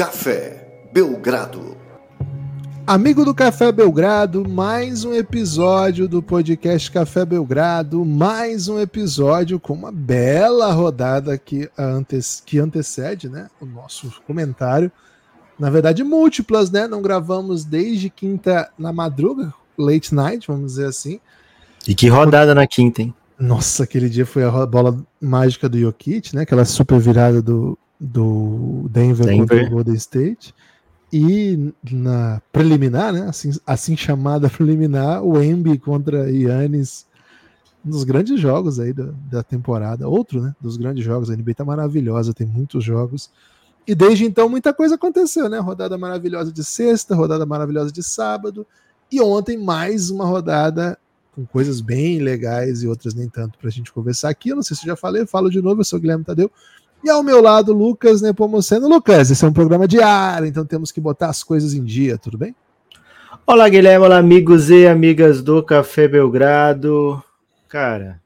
Café Belgrado. Amigo do Café Belgrado, mais um episódio do podcast Café Belgrado, mais um episódio com uma bela rodada que, antes, que antecede né, o nosso comentário. Na verdade, múltiplas, né? Não gravamos desde quinta na madruga, late night, vamos dizer assim. E que rodada na quinta, hein? Nossa, aquele dia foi a bola mágica do Jokic, né? Aquela super virada do, do Denver, Denver. contra o Golden State. E na preliminar, né? Assim, assim chamada preliminar, o Embi contra Yannis, um dos grandes jogos aí da, da temporada. Outro, né? Dos grandes jogos. A NBA tá maravilhosa, tem muitos jogos. E desde então muita coisa aconteceu, né? Rodada maravilhosa de sexta, rodada maravilhosa de sábado. E ontem mais uma rodada com coisas bem legais e outras nem tanto para a gente conversar aqui. Eu não sei se já falei, falo de novo, eu sou o Guilherme Tadeu. E ao meu lado, Lucas Nepomuceno. Lucas, esse é um programa diário, então temos que botar as coisas em dia, tudo bem? Olá, Guilherme, olá, amigos e amigas do Café Belgrado. Cara,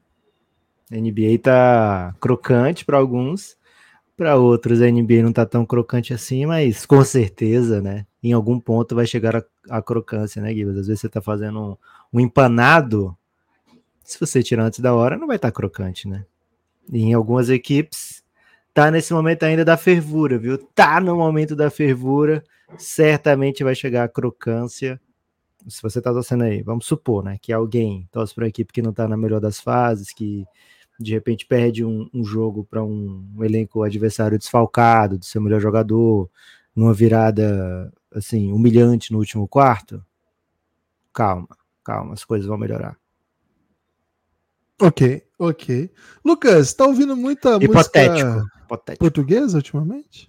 a NBA tá crocante para alguns, para outros a NBA não tá tão crocante assim, mas com certeza, né? Em algum ponto vai chegar a, a crocância, né, Guilherme? Às vezes você tá fazendo um, um empanado, se você tirar antes da hora, não vai estar tá crocante, né? E em algumas equipes tá nesse momento ainda da fervura, viu? Tá no momento da fervura, certamente vai chegar a crocância. Se você tá torcendo aí, vamos supor, né, que alguém torce para uma equipe que não tá na melhor das fases, que de repente perde um, um jogo para um, um, elenco adversário desfalcado, do seu melhor jogador, numa virada assim humilhante no último quarto. Calma, calma, as coisas vão melhorar. Ok, ok. Lucas, tá ouvindo muita Hipotético. música Hipotético. portuguesa ultimamente?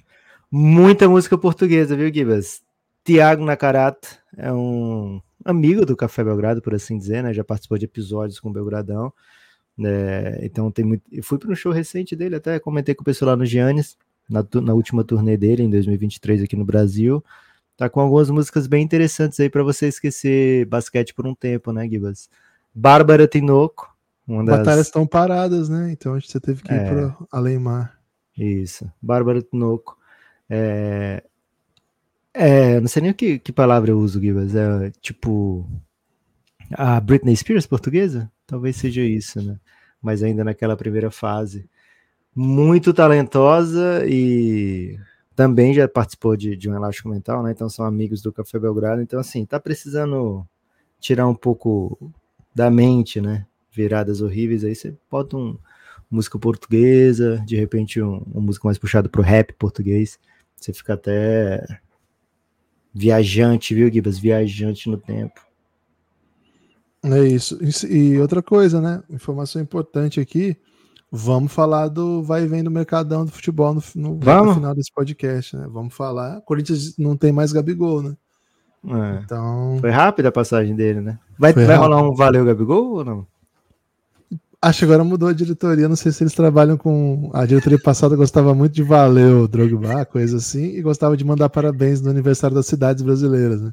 Muita música portuguesa, viu, Gibas? Tiago Nakarato é um amigo do Café Belgrado, por assim dizer, né? Já participou de episódios com o Belgradão. É, então tem muito. Eu fui para um show recente dele, até comentei com o pessoal lá no Giannis, na, na última turnê dele, em 2023, aqui no Brasil. Tá com algumas músicas bem interessantes aí para você esquecer basquete por um tempo, né, Gibas? Bárbara Tinoco, uma das... Batalhas estão paradas, né? Então a gente você teve que ir é... para além mar. Isso. Bárbara Tinoco. É... é... não sei nem que, que palavra eu uso, Gibas. É tipo a Britney Spears portuguesa? Talvez seja isso, né? Mas ainda naquela primeira fase. Muito talentosa e também já participou de, de um elástico mental, né? Então são amigos do Café Belgrado. Então, assim, tá precisando tirar um pouco da mente, né? Viradas horríveis, aí você bota um música portuguesa, de repente um, uma música mais puxada pro rap português, você fica até viajante, viu, Gibas? Viajante no tempo. É isso. E outra coisa, né? Informação importante aqui. Vamos falar do vai e vem do Mercadão do futebol no, no, no final desse podcast, né? Vamos falar. Corinthians não tem mais Gabigol, né? É. Então. Foi rápida a passagem dele, né? Vai, vai rolar um Valeu Gabigol ou não? Acho que agora mudou a diretoria. Não sei se eles trabalham com. A diretoria passada gostava muito de Valeu, Drogba, coisa assim, e gostava de mandar parabéns no aniversário das cidades brasileiras, né?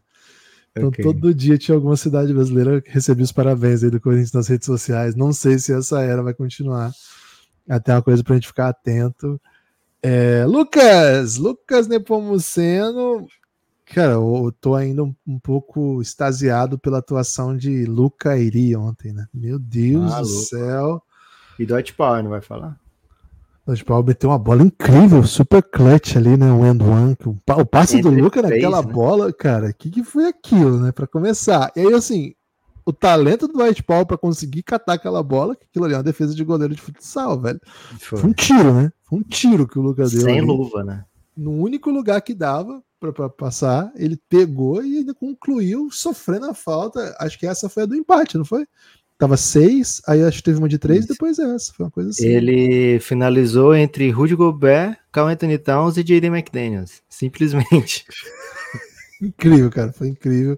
Então okay. todo dia tinha alguma cidade brasileira que recebia os parabéns aí do Corinthians nas redes sociais. Não sei se essa era vai continuar. Até uma coisa pra gente ficar atento. É, Lucas, Lucas Nepomuceno Cara, eu tô ainda um, um, pouco extasiado pela atuação de Luca Iri ontem, né? Meu Deus ah, do louco. céu. E Dwight Power, não vai falar? Dwight Power meteu uma bola incrível, super clutch ali, né? Um end one. O passe do Luca naquela né? bola, cara, o que, que foi aquilo, né? Pra começar. E aí, assim, o talento do Dwight Powell para conseguir catar aquela bola, que aquilo ali é uma defesa de goleiro de futsal, velho. Foi, foi um tiro, né? Foi um tiro que o Luca deu. Sem ali. luva, né? No único lugar que dava, para passar, ele pegou e ainda concluiu sofrendo a falta. Acho que essa foi a do empate, não foi? Tava seis, aí acho que teve uma de três, depois essa. Foi uma coisa assim. Ele finalizou entre Rudy Gobert, Carl Anthony Towns e J.D. McDaniels. Simplesmente. incrível, cara. Foi incrível.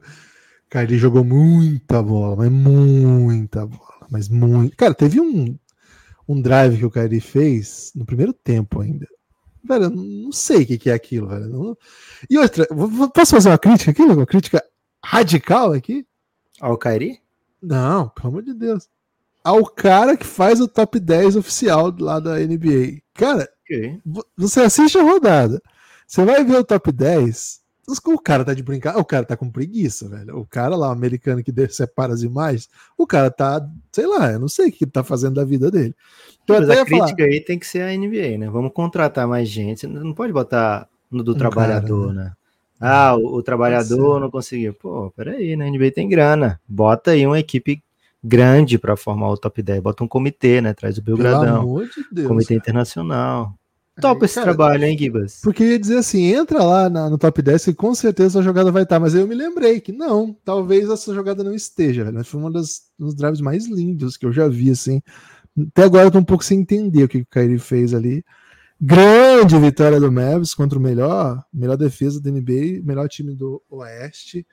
Cara, ele jogou muita bola, mas muita bola. Mas muito. Cara, teve um, um drive que o Kyrie fez no primeiro tempo ainda. Velho, não sei o que é aquilo, velho. Não... E outra, posso fazer uma crítica aqui? Uma crítica radical aqui? Ao Kairi? Não, pelo amor de Deus. Ao cara que faz o top 10 oficial lá da NBA. Cara, okay. você assiste a rodada. Você vai ver o top 10, o cara tá de brincar, o cara tá com preguiça, velho. O cara lá, o americano que separa as imagens, o cara tá, sei lá, eu não sei o que ele tá fazendo da vida dele. Então, Mas a crítica falar... aí tem que ser a NBA, né? Vamos contratar mais gente. Não pode botar no do um trabalhador, cara, né? né? Ah, o, o trabalhador não conseguiu. Pô, peraí, né? A NBA tem grana. Bota aí uma equipe grande para formar o top 10. Bota um comitê, né? Traz o Belgradão. De Deus, comitê cara. internacional. Topa esse cara, trabalho, hein, Gibas? Porque ia dizer assim, entra lá na, no top 10 que com certeza a jogada vai estar, mas aí eu me lembrei que não, talvez essa jogada não esteja, velho. Foi uma das, um dos drives mais lindos que eu já vi, assim. Até agora eu tô um pouco sem entender o que o Kyrie fez ali. Grande vitória do Mavs contra o melhor, melhor defesa da NBA, melhor time do Oeste.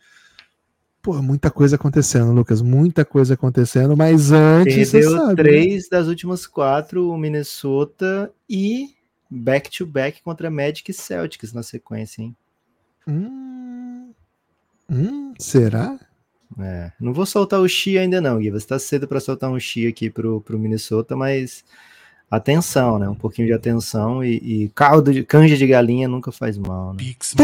Pô, muita coisa acontecendo, Lucas, muita coisa acontecendo, mas antes Perdeu sabe, né? três né? das últimas quatro, o Minnesota e back-to-back -back contra Magic e Celtics na sequência, hein? Hum, hum, será? É, não vou soltar o Xi ainda não, Gui. Você tá cedo para soltar um Xi aqui pro, pro Minnesota, mas atenção, né? Um pouquinho de atenção e, e caldo de canja de galinha nunca faz mal, né? Pix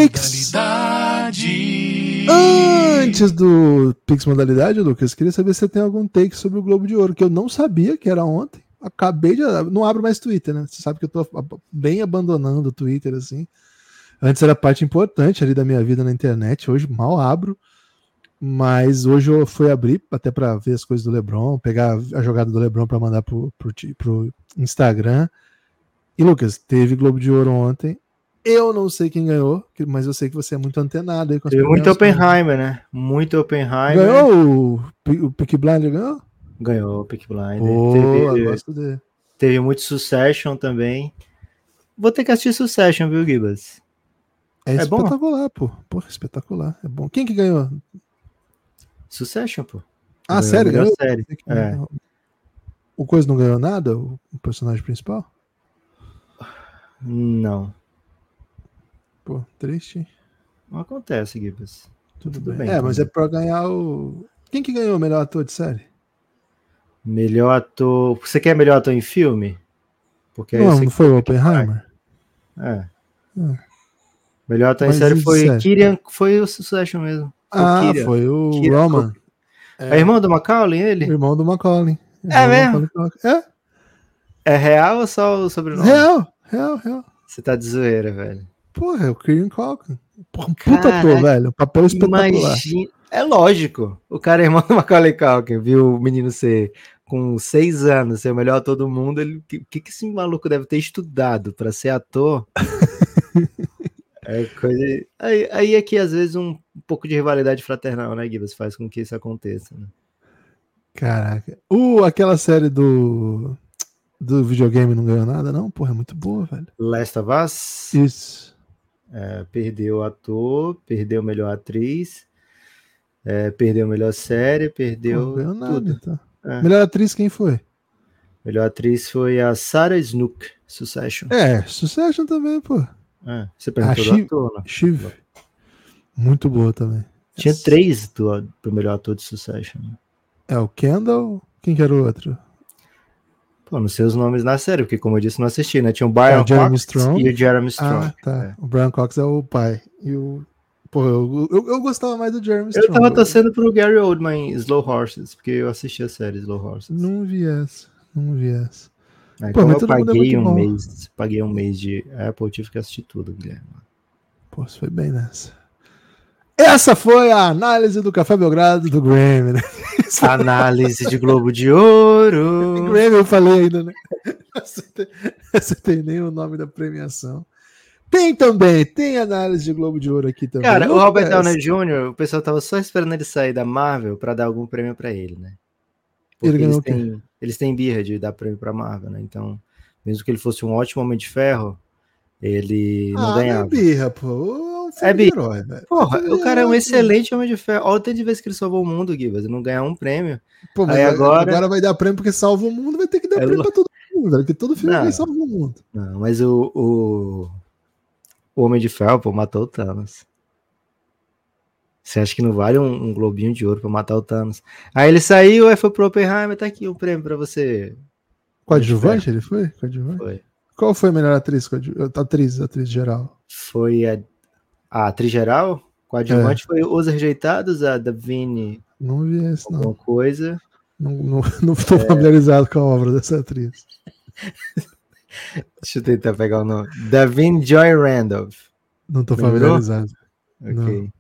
Antes do Pix modalidade, Lucas, queria saber se você tem algum take sobre o Globo de Ouro, que eu não sabia que era ontem. Acabei de. Não abro mais Twitter, né? Você sabe que eu tô bem abandonando o Twitter, assim. Antes era parte importante ali da minha vida na internet, hoje mal abro. Mas hoje eu fui abrir até para ver as coisas do LeBron, pegar a jogada do LeBron para mandar pro, pro, pro Instagram. E Lucas, teve Globo de Ouro ontem. Eu não sei quem ganhou, mas eu sei que você é muito antenado aí com as muito Oppenheimer, né? Muito Oppenheimer. Ganhou o, o Peak Blind, ganhou? Ganhou o Peak Blind. Oh, teve, teve muito Succession também. Vou ter que assistir Succession, viu, Gibas? É, é espetacular, bom? pô. Porra, espetacular. É bom. Quem que ganhou? Succession, pô. Ah, sério? Ganhou? série. É. O Coisa não ganhou nada? O personagem principal? Não. Pô, triste. Não acontece, Gibbs. Tudo, Tudo bem. bem. É, mas é pra ganhar o. Quem que ganhou o melhor ator de série? Melhor ator. Você quer melhor ator em filme? Porque não, não foi o Oppenheimer? É. é. Melhor ator em série foi Kirian, foi o Succession mesmo. Ah, Kira. foi o Kira. Roman. É. é irmão do Macaulay, ele? Irmão do Macaulay. É mesmo? É? É real ou só o sobrenome? Real, real, real. Você tá de zoeira, velho. Porra, é o Kieran Culkin. Porra, um puta ator, velho. Papel espetacular. Imagina... É lógico. O cara é irmão do Macaulay Culkin, viu o menino ser com seis anos, ser o melhor ator do mundo. O que, que esse maluco deve ter estudado para ser ator? É coisa. Aí, aí é que às vezes um, pouco de rivalidade fraternal, né, Gibas, faz com que isso aconteça. Né? Caraca. Uh, aquela série do. Do videogame não ganhou nada, não? Porra, é muito boa, velho. Last of Us? Isso. É, perdeu ator, perdeu melhor atriz, é, perdeu melhor série, perdeu. Não ganhou nada, tudo. Então. É. Melhor atriz quem foi? Melhor atriz foi a Sarah Snook, Succession. É, Succession também, pô. É, você perguntou ah, do ator, né? Shiv. Muito boa também. Tinha Essa. três do, do melhor ator de Succession. Né? É o Kendall? Quem que era o outro? Pô, não sei os nomes na série, porque como eu disse, não assisti, né? Tinha o Brian é, o Jeremy Cox Strong. e o Jeremy Strong. Ah, tá. É. O Brian Cox é o pai. E o. Pô, eu, eu, eu gostava mais do Jeremy Strong. Eu tava torcendo pro Gary Oldman em Slow Horses, porque eu assisti a série Slow Horses. Não vi essa. Não vi essa. É, Pô, eu paguei um bom. mês, paguei um mês de Apple, tive que assistir tudo, Guilherme. Pô, você foi bem nessa. Essa foi a análise do Café Belgrado do Grammy, né? Análise de Globo de Ouro. Grammy eu falei ainda, né? Você tem nem o nome da premiação. Tem também, tem análise de Globo de Ouro aqui também. Cara, o Robert Downey Jr., o pessoal tava só esperando ele sair da Marvel para dar algum prêmio para ele, né? Porque ele eles têm, eles têm birra de dar prêmio pra Marvel, né? Então, mesmo que ele fosse um ótimo Homem de Ferro, ele não ah, ganhava. É birra, pô. É, é birra. Herói, Porra, o cara é um excelente Homem de Ferro. Olha o tanto de vezes que ele salvou o mundo, Gibas, não ganhar um prêmio. Pô, mas Aí agora... agora vai dar prêmio porque salva o mundo, vai ter que dar é prêmio pra todo mundo, porque todo filme não, salva o mundo. Não, mas o, o, o Homem de Ferro, pô, matou o Thanos. Você acha que não vale um, um globinho de ouro para matar o Thanos? Aí ele saiu, aí foi pro Oppenheimer, tá aqui o um prêmio para você. Coadjuvante ele foi? Coadjuvante? Foi. Qual foi a melhor atriz? Atriz, atriz geral. Foi a, a atriz geral? Coadjuvante é. foi Os Rejeitados, a Davine. Não vi esse, não. Alguma coisa. Não, não, não estou é... familiarizado com a obra dessa atriz. Deixa eu tentar pegar o nome. Davine Joy Randolph. Não estou familiarizado. Ok. Não.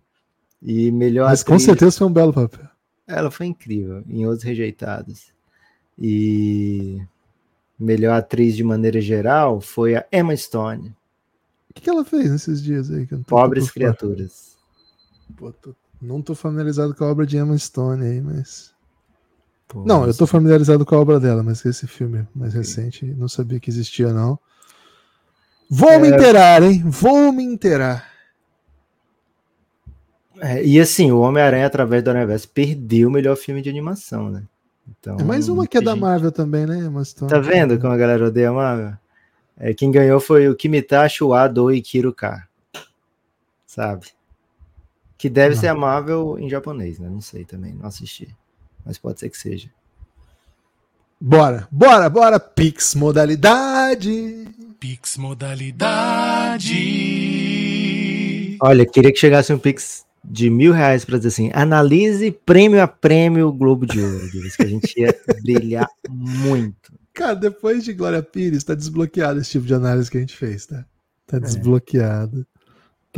E melhor Mas atriz... com certeza foi um belo papel. Ela foi incrível em Os Rejeitados. E melhor atriz de maneira geral foi a Emma Stone. O que, que ela fez nesses dias aí? Pobres Criaturas. Pô, tô, não tô familiarizado com a obra de Emma Stone aí, mas. Pô, não, eu tô familiarizado com a obra dela, mas esse filme mais recente não sabia que existia, não. Vou é... me inteirar, hein? Vou me inteirar. É, e assim, o Homem-Aranha através do Universo perdeu o melhor filme de animação, né? Então, é mais uma que é da Marvel também, né? Mas Tá vendo como a galera odeia a Marvel? É, quem ganhou foi o Kimitashi Wado e Kiruka. Sabe? Que deve não. ser a Marvel em japonês, né? Não sei também, não assisti. Mas pode ser que seja. Bora, bora, bora! Pix modalidade! Pix modalidade! Olha, queria que chegasse um Pix de mil reais para dizer assim: analise prêmio a prêmio Globo de Ouro. Diz que a gente ia brilhar muito. Cara, depois de Glória Pires, tá desbloqueado esse tipo de análise que a gente fez, tá? Tá é. desbloqueado.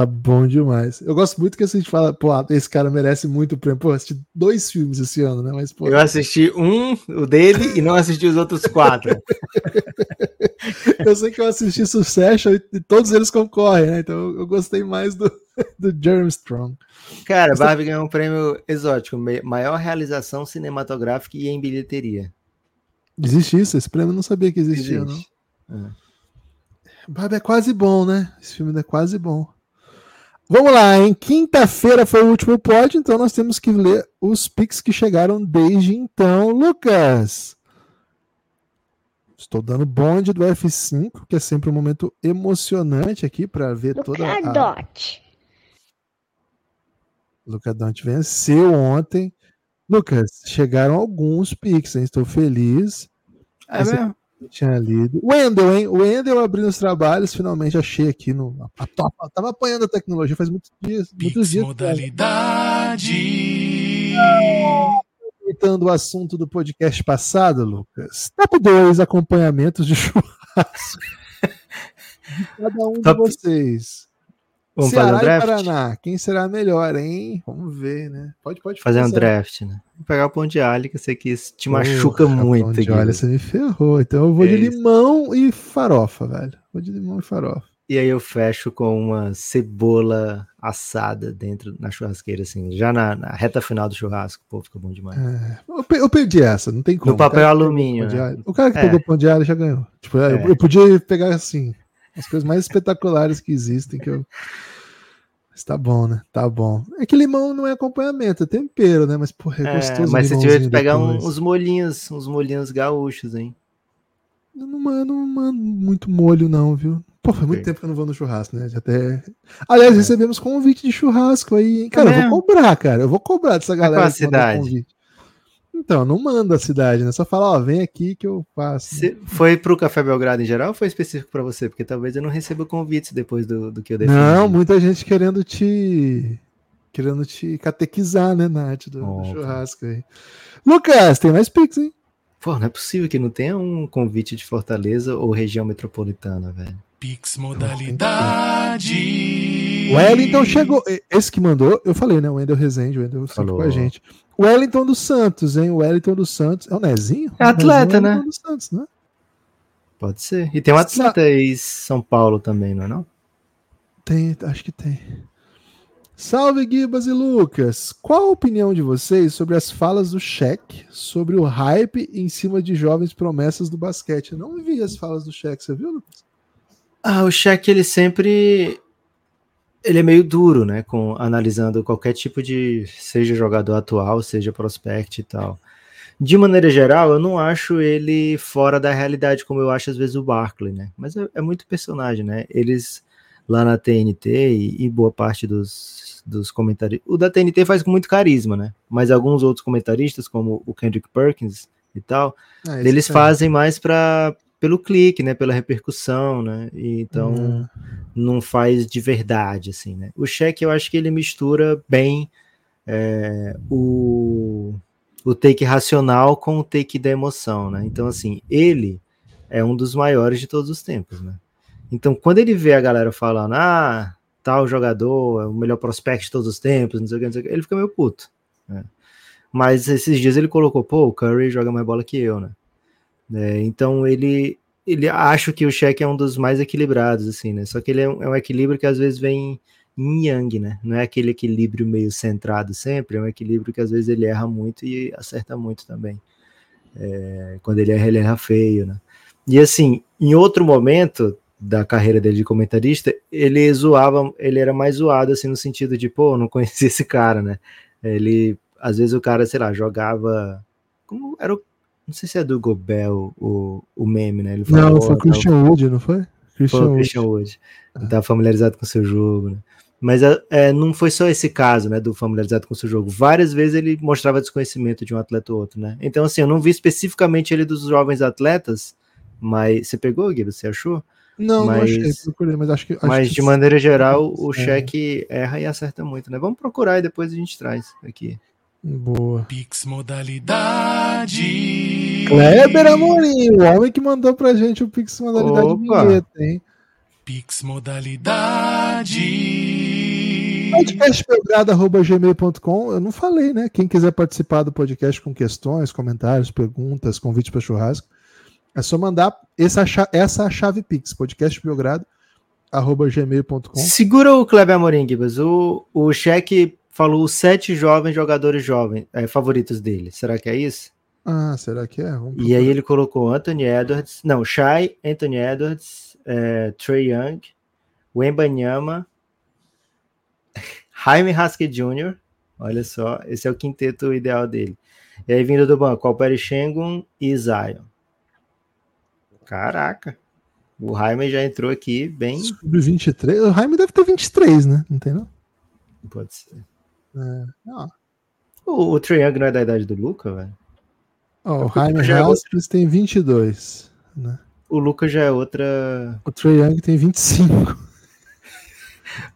Tá bom demais. Eu gosto muito que a gente fala, pô, esse cara merece muito prêmio. Pô, assisti dois filmes esse ano, né? Mas, pô... Eu assisti um, o dele, e não assisti os outros quatro. eu sei que eu assisti Succession e todos eles concorrem, né? Então eu gostei mais do, do Jeremy Strong. Cara, Barbie ganhou um prêmio exótico, maior realização cinematográfica e em bilheteria. Existe isso? Esse prêmio eu não sabia que existia, Existe. não. É. Barbie é quase bom, né? Esse filme é quase bom. Vamos lá, em quinta-feira foi o último pódio, então nós temos que ler os pics que chegaram desde então. Lucas, estou dando bonde do F5, que é sempre um momento emocionante aqui para ver Luca toda a. Dot. Luca Dot venceu ontem. Lucas, chegaram alguns pics, hein? estou feliz. É mesmo? Tinha lido. Wendel, hein? O Wendel abrindo os trabalhos, finalmente achei aqui no. A, a, tava apanhando a tecnologia faz muitos dias. Pix muitos dias. Modalidade. Aproveitando o assunto do podcast passado, Lucas. Top 2 acompanhamentos de churrasco. de cada um Top... de vocês. Vamos Ceará fazer um draft? e Paraná, quem será melhor, hein? Vamos ver, né? Pode, pode fazer um draft, né? Vou pegar o pão de alho, que eu sei que isso te machuca muito. Pão de alho, você me ferrou. Então eu vou é de limão e farofa, velho. Vou de limão e farofa. E aí eu fecho com uma cebola assada dentro na churrasqueira, assim, já na, na reta final do churrasco. Pô, fica bom demais. É, eu, eu, perdi essa, não tem como. No papel alumínio. Né? O cara que é. pegou pão de alho já ganhou. Tipo, é. eu, eu podia pegar assim, as coisas mais espetaculares que existem que eu mas tá bom, né? Tá bom. É que limão não é acompanhamento, é tempero, né? Mas, porra, é, é gostoso. Mas se tiver que pegar um, uns molhinhos, uns molhinhos gaúchos, hein? Eu não mando, não mando muito molho, não, viu? Pô, faz muito tempo que eu não vou no churrasco, né? Já até. Aliás, é. recebemos convite de churrasco aí, hein? Cara, é eu vou cobrar, cara. Eu vou cobrar dessa galera. É qual a cidade? Então, não manda a cidade, né? Só fala, ó, vem aqui que eu passo. Né? Foi pro Café Belgrado em geral ou foi específico para você? Porque talvez eu não receba convites depois do, do que eu defini. Não, muita gente querendo te querendo te catequizar, né, na arte do, oh, do churrasco aí. Lucas, tem mais Pix, hein? Pô, não é possível que não tenha um convite de Fortaleza ou região metropolitana, velho. Pix modalidade. O Wellington chegou. Esse que mandou, eu falei, né? O Wendel Rezende, o Wendel sempre com a gente. O Wellington dos Santos, hein? O Wellington dos Santos. É o Nezinho? É atleta, é né? Dos Santos, né? Pode ser. E tem um atleta em São Paulo também, não é não? Tem, acho que tem. Salve Gibas e Lucas! Qual a opinião de vocês sobre as falas do Cheque sobre o hype em cima de jovens promessas do basquete? Eu não vi as falas do Cheque, você viu, Lucas? Ah, o cheque ele sempre ele é meio duro, né, com analisando qualquer tipo de seja jogador atual, seja prospect e tal. De maneira geral, eu não acho ele fora da realidade como eu acho às vezes o Barkley, né? Mas é, é muito personagem, né? Eles lá na TNT e, e boa parte dos, dos comentaristas. O da TNT faz com muito carisma, né? Mas alguns outros comentaristas, como o Kendrick Perkins e tal, é, eles fazem mais para pelo clique, né? Pela repercussão, né? E, então uhum. não faz de verdade, assim, né? O cheque eu acho que ele mistura bem é, o, o take racional com o take da emoção, né? Então, assim, ele é um dos maiores de todos os tempos, né? Então, quando ele vê a galera falando, ah, tal jogador é o melhor prospect de todos os tempos, não sei o que, não sei o que ele fica meio puto. Né? Mas esses dias ele colocou, pô, o Curry joga mais bola que eu, né? É, então ele ele acho que o cheque é um dos mais equilibrados, assim, né? Só que ele é um, é um, equilíbrio que às vezes vem em yang, né? Não é aquele equilíbrio meio centrado sempre, é um equilíbrio que às vezes ele erra muito e acerta muito também. É, quando ele erra, ele erra feio, né? E assim, em outro momento da carreira dele de comentarista, ele zoava, ele era mais zoado, assim, no sentido de, pô, não conhecia esse cara, né? Ele, às vezes o cara, sei lá, jogava. Como era o não sei se é do Gobel o, o meme, né? Ele falou, não, foi Christian Wood, não foi? Christian foi Christian Wood. Ele tá familiarizado com o seu jogo, né? Mas é, é, não foi só esse caso, né, do familiarizado com o seu jogo. Várias vezes ele mostrava desconhecimento de um atleta ou outro, né? Então, assim, eu não vi especificamente ele dos jovens atletas, mas você pegou, Guido? Você achou? Não, mas, não achei, procurei, mas acho que. Acho mas que de maneira geral, o é. cheque erra e acerta muito, né? Vamos procurar e depois a gente traz aqui. Boa. Pix modalidade. Kleber Amorim, o homem que mandou pra gente o Pix modalidade Opa. vinheta, hein? Pix modalidade. Podcastbelgrado.gmail.com Eu não falei, né? Quem quiser participar do podcast com questões, comentários, perguntas, convite para churrasco, é só mandar essa, essa chave Pix, podcastbelgrado.gmail.com. Segura o Kleber Amorim, Gibas. O, o cheque falou os sete jovens jogadores jovens é, favoritos dele. Será que é isso? Ah, será que é? E aí ele colocou Anthony Edwards, não, Shai, Anthony Edwards, é, Trey Young, Wembanyama, Jaime Haskell Jr., olha só, esse é o quinteto ideal dele. E aí vindo do banco, Alperi Shengun e Zion. Caraca, o Jaime já entrou aqui bem... Sobre 23, o Jaime deve ter 23, né? Não tem não? Pode ser. É. O, o Trae Young não é da idade do Luca, velho? Oh, o Jaime é tem 22, né? O Luca já é outra. O Trae Young tem 25.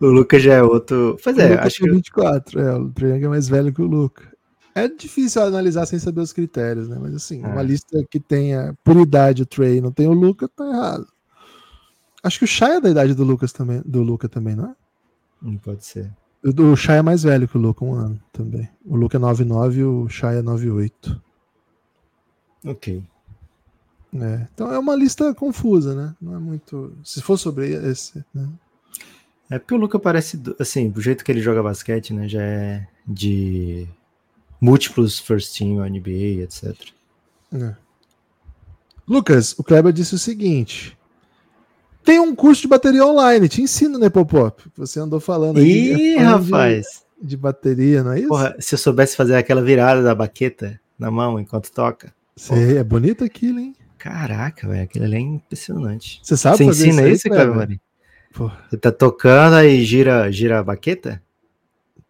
o Luca já é outro. Pois é, acho que. 24, é, o Trae Young é mais velho que o Luca. É difícil analisar sem saber os critérios, né? Mas assim, é. uma lista que tenha por idade o Trey não tem o Luca, tá errado. Acho que o Shai é da idade do Lucas também, do Luca também, não é? Não pode ser. O Shai é mais velho que o Luca, um ano também. O Luca é 99 e o Shai é 98. Ok. É, então é uma lista confusa, né? Não é muito. Se for sobre esse. Né? É porque o Luca parece. Assim, do jeito que ele joga basquete, né? Já é de múltiplos first team, NBA, etc. É. Lucas, o Kleber disse o seguinte: tem um curso de bateria online, te ensino, né, Popop? Você andou falando aí. Ih, rapaz! De, de, bateria, não é isso? Porra, se eu soubesse fazer aquela virada da baqueta na mão enquanto toca. Sei, é bonito aquilo, hein? Caraca, velho, aquilo ali é impressionante. Você sabe Você fazer ensina isso, Cleber? Você tá tocando e gira, gira a baqueta?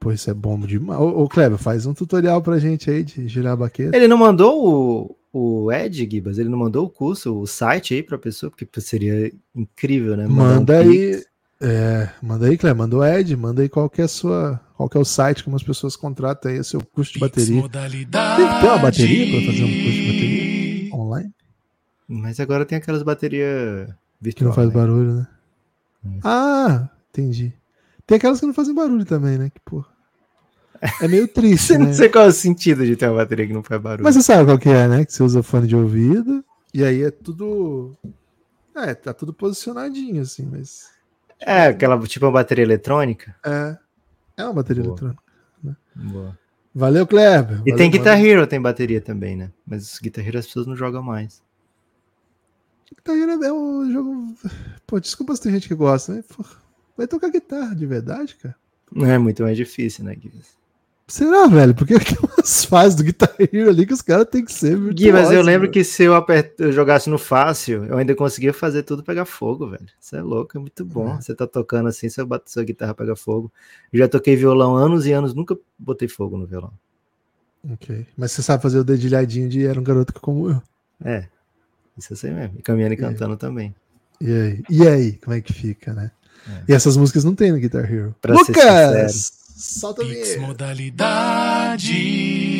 Pô, isso é bom demais. Ô, ô Kleber, faz um tutorial pra gente aí de girar a baqueta. Ele não mandou o, o Ed Gibas, ele não mandou o curso, o site aí para a pessoa, porque seria incrível, né? Mandar manda um aí, é, manda aí, Clé, manda o Ed, manda aí qual que é a sua, qual que é o site como as pessoas contratam aí o seu curso de bateria. Tem que ter uma bateria para fazer um curso de bateria online? Mas agora tem aquelas baterias virtuais. Que não faz né? barulho, né? É. Ah, entendi. Tem aquelas que não fazem barulho também, né? Que porra. É meio triste, né? Não sei qual é o sentido de ter uma bateria que não faz barulho. Mas você sabe qual que é, né? Que você usa fone de ouvido e aí é tudo... É, tá tudo posicionadinho, assim, mas... É, aquela, tipo uma bateria eletrônica? É, é uma bateria Boa. eletrônica. Né? Boa. Valeu, Kleber. E tem Guitar valeu. Hero, tem bateria também, né? Mas Guitar Hero as pessoas não jogam mais. Guitar Hero é um jogo... Pô, desculpa se tem gente que gosta, né? Vai tocar guitarra de verdade, cara? Não é muito mais difícil, né, Guilherme? Será, velho? Porque tem umas fases do Guitar Hero ali que os caras têm que ser Gui, mas eu lembro velho. que se eu, apert... eu, jogasse no fácil, eu ainda conseguia fazer tudo pegar fogo, velho. Isso é louco, é muito bom. É. Você tá tocando assim, seu, sua guitarra pega fogo. Eu já toquei violão anos e anos, nunca botei fogo no violão. Ok. Mas você sabe fazer o dedilhadinho de era um garoto como eu. É. Isso eu sei mesmo. E caminhando e cantando também. E aí? E aí, como é que fica, né? É. E essas músicas não tem no Guitar Hero. Pra ser Lucas! Solta a Pix vinheta. modalidade.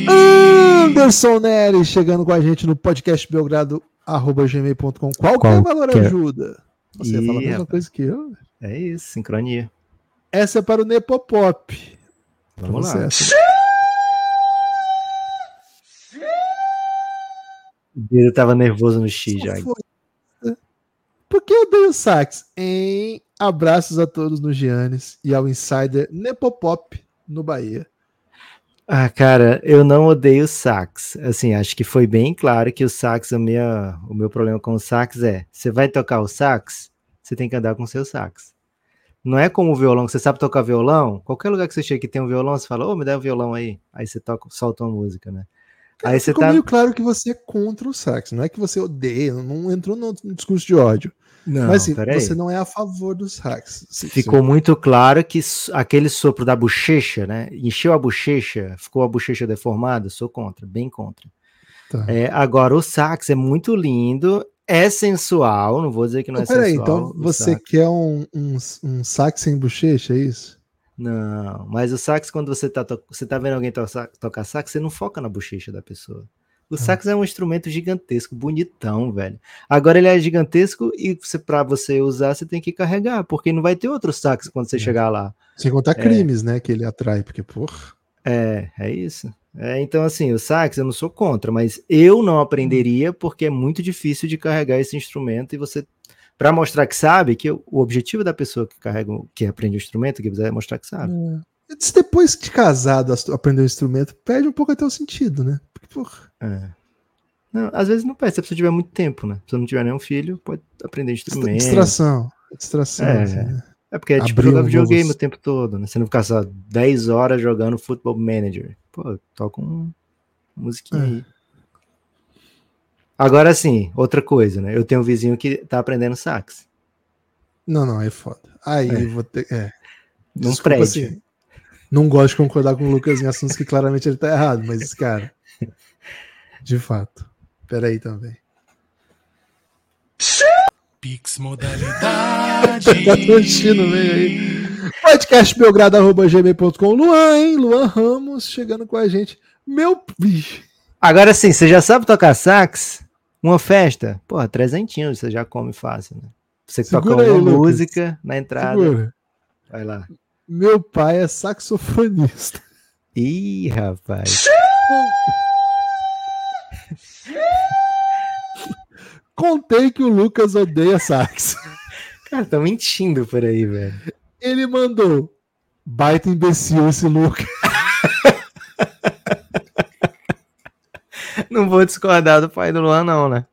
Anderson Nery chegando com a gente no podcast belgrado.gmail.com. Qualquer Qualquer. valor ajuda. Você fala a mesma rapaz. coisa que eu. É isso, sincronia. Essa é para o Nepopop. Vamos lá. essa. O dedo tava nervoso no X já. Foi. Por que eu odeio sax? Em abraços a todos no Giannis e ao Insider Nepopop no Bahia. Ah, cara, eu não odeio sax. Assim, acho que foi bem claro que o sax, a minha, o meu problema com o sax é: você vai tocar o sax, você tem que andar com o seu sax. Não é como o violão, que você sabe tocar violão, qualquer lugar que você chega que tem um violão, você fala, ô, me dá um violão aí. Aí você toca, solta uma música, né? Cara, Aí você ficou tá. meio claro que você é contra o sax. Não é que você odeia, não entrou no discurso de ódio. Não, Mas assim, você não é a favor do sax. Se- Ficou muito claro que aquele sopro da bochecha, né? Encheu a bochecha, ficou a bochecha deformada, sou contra, bem contra. Tá. É, agora, o sax é muito lindo, é sensual, não vou dizer que não é Então, peraí, sensual. então você sax. quer um, um, um sax sem bochecha, é isso? Não, mas o sax, quando você tá, você tá vendo alguém to tocar sax, você não foca na bochecha da pessoa. O sax é um instrumento gigantesco, bonitão, velho. Agora ele é gigantesco e você, pra você usar, você tem que carregar, porque não vai ter outro sax quando você É. chegar lá. Sem contar crimes, né, que ele atrai, porque, porra. É, é isso. É, então, assim, o sax eu não sou contra, mas eu não aprenderia porque é muito difícil de carregar esse instrumento e você, para mostrar que sabe, que o objetivo da pessoa que carrega, que aprende o instrumento, que quiser é mostrar que sabe. Se depois de casado as- aprender o instrumento, perde um pouco até o sentido, né? Porque, porra. É. Não, às vezes não perde, se a pessoa tiver muito tempo, né? Se você não tiver nenhum filho, pode aprender instrumento. Distração. Distração. É. assim, né? É porque é tipo jogar videogame o tempo todo, né? Você não ficar só 10 horas jogando Football Manager. Pô, toca um musiquinha É. aí. Agora sim, outra coisa, né? Eu tenho um vizinho que tá aprendendo sax. Não, não, é foda. Aí É. vou ter. É. Num Desculpa, prédio. assim, não gosto de concordar com o Lucas em assuntos que claramente ele tá errado, mas, cara. De fato. Peraí também. Pix modalidade. Tá tostando meio aí. Podcastbelgrado.gmail.com Luan, hein? Luan Ramos chegando com a gente. Meu. Agora sim, você já sabe tocar sax? Uma festa? Porra, trezentinhos você já come fácil, né? Você Segura toca aí, uma Lucas. música na entrada. Segura. Vai lá. Meu pai é saxofonista. Ih, rapaz. Contei que o Lucas odeia sax. Cara, tá mentindo por aí, velho. Ele mandou. Baita imbecil esse Lucas. Não vou discordar do pai do Luan, não, né?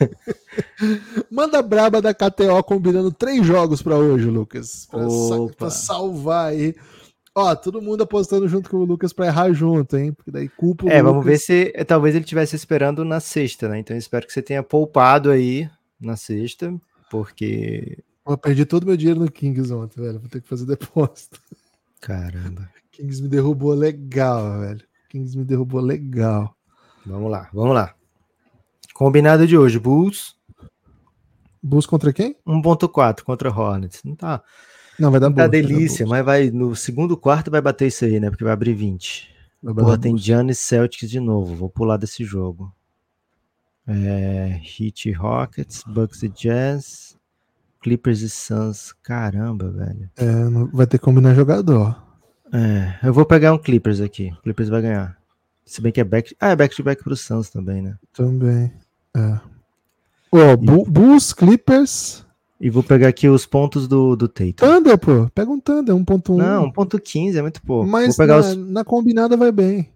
Manda braba da KTO combinando três jogos pra hoje, Lucas. Pra, sa- pra salvar aí. Ó, todo mundo apostando junto com o Lucas pra errar junto, hein? Porque daí culpa o É, vamos ver Lucas. se eh, talvez ele estivesse esperando na sexta, né? Então eu espero que você tenha poupado aí na sexta, porque. Eu perdi todo meu dinheiro no Kings ontem, velho. Vou ter que fazer depósito. Caramba. Kings me derrubou legal, velho. Kings me derrubou legal. Vamos lá, vamos lá. Combinado de hoje: Bulls Bulls contra quem? 1.4 contra Hornets. Não tá, Não, vai dar não tá vai delícia, mas vai no segundo quarto vai bater isso aí, né? Porque vai abrir 20. Vai Porra, tem. Giannis Celtics de novo. Vou pular desse jogo. É, Heat e Rockets, Bucks e Jazz, Clippers e Suns. Caramba, velho. É, vai ter que combinar jogador. É, eu vou pegar um Clippers aqui. O Clippers vai ganhar. Se bem que é back. Ah, é back to back pro Suns também, né? Também. É. Ó, Bu- Bulls, Clippers. E vou pegar aqui os pontos do, do Tatum. Thunder, pô. Pega um Thunder, 1.1. Não, 1.15 é muito pouco. Mas na, os. na combinada vai bem.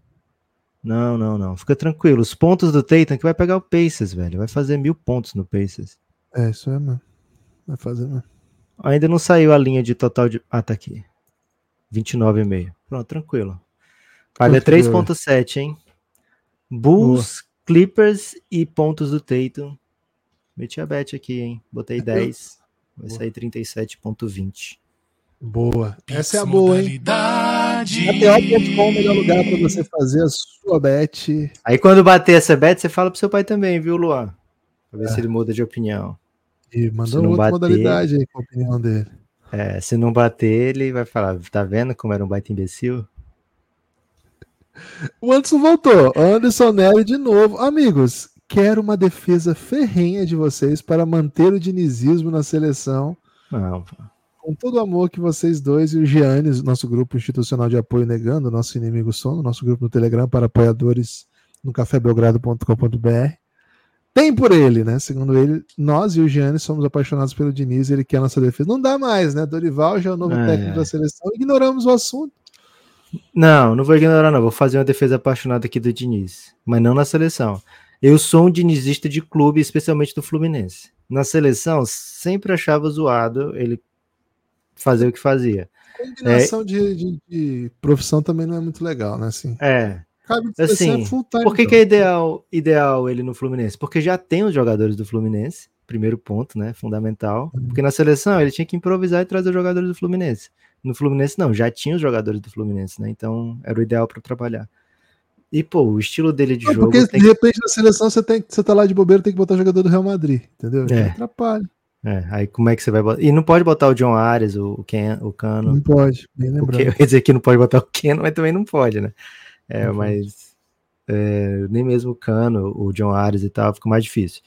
Não, não, não. Fica tranquilo. Os pontos do Tatum que vai pegar o Pacers, velho. Vai fazer mil pontos no Pacers. É, isso é, mano. Vai fazer, mano. Ainda não saiu a linha de total de. Ah, tá aqui. 29,5. Pronto, tranquilo. Deu 3,7, hein? Bulls, Clippers e pontos do Tatum. Meti a bet aqui, hein? Botei 10. Vai Boa. sair 37,20. Boa. Essa é a boa, hein? KTO.com é o melhor lugar para você fazer a sua bet. Aí quando bater essa bet, você fala pro seu pai também, viu, Luan? Pra ver é. se ele muda de opinião. E mandou outra bater, modalidade aí com a opinião dele. É, se não bater, ele vai falar, tá vendo como era um baita imbecil? O Anderson voltou. Anderson Nery de novo. Amigos, quero uma defesa ferrenha de vocês para manter o dinizismo na seleção. Não, com todo o amor que vocês dois e o Giannis, nosso grupo institucional de apoio negando, nosso inimigo sono, nosso grupo no Telegram para apoiadores no cafébelgrado.com.br, tem por ele, né? Segundo ele, nós e o Giannis somos apaixonados pelo Diniz e ele quer a nossa defesa. Não dá mais, né? Dorival já é o novo é. técnico da seleção, ignoramos o assunto. Não, não vou ignorar, não. Vou fazer uma defesa apaixonada aqui do Diniz, mas não na seleção. Eu sou um dinizista de clube, especialmente do Fluminense. Na seleção, sempre achava zoado ele fazer o que fazia. A combinação é, de, de, de, profissão também não é muito legal, né? Assim, é. Assim, é por que, então. que é ideal, ideal ele no Fluminense? Porque já tem os jogadores do Fluminense, primeiro ponto, né? Fundamental. Uhum. Porque na seleção ele tinha que improvisar e trazer os jogadores do Fluminense. No Fluminense, não, já tinha os jogadores do Fluminense, né? Então era o ideal para trabalhar. E, pô, o estilo dele de não, jogo. Porque de repente na seleção você, tem, você tá lá de bobeira, tem que botar jogador do Real Madrid, entendeu? É. Atrapalha. É, aí como é que você vai botar? E não pode botar o John Ares, o, Ken, o Cano. Não pode, bem lembrado. Eu ia dizer que não pode botar o Ken, mas também não pode, né? É, mas é, nem mesmo o Cano, o John Ares e tal, fica mais difícil.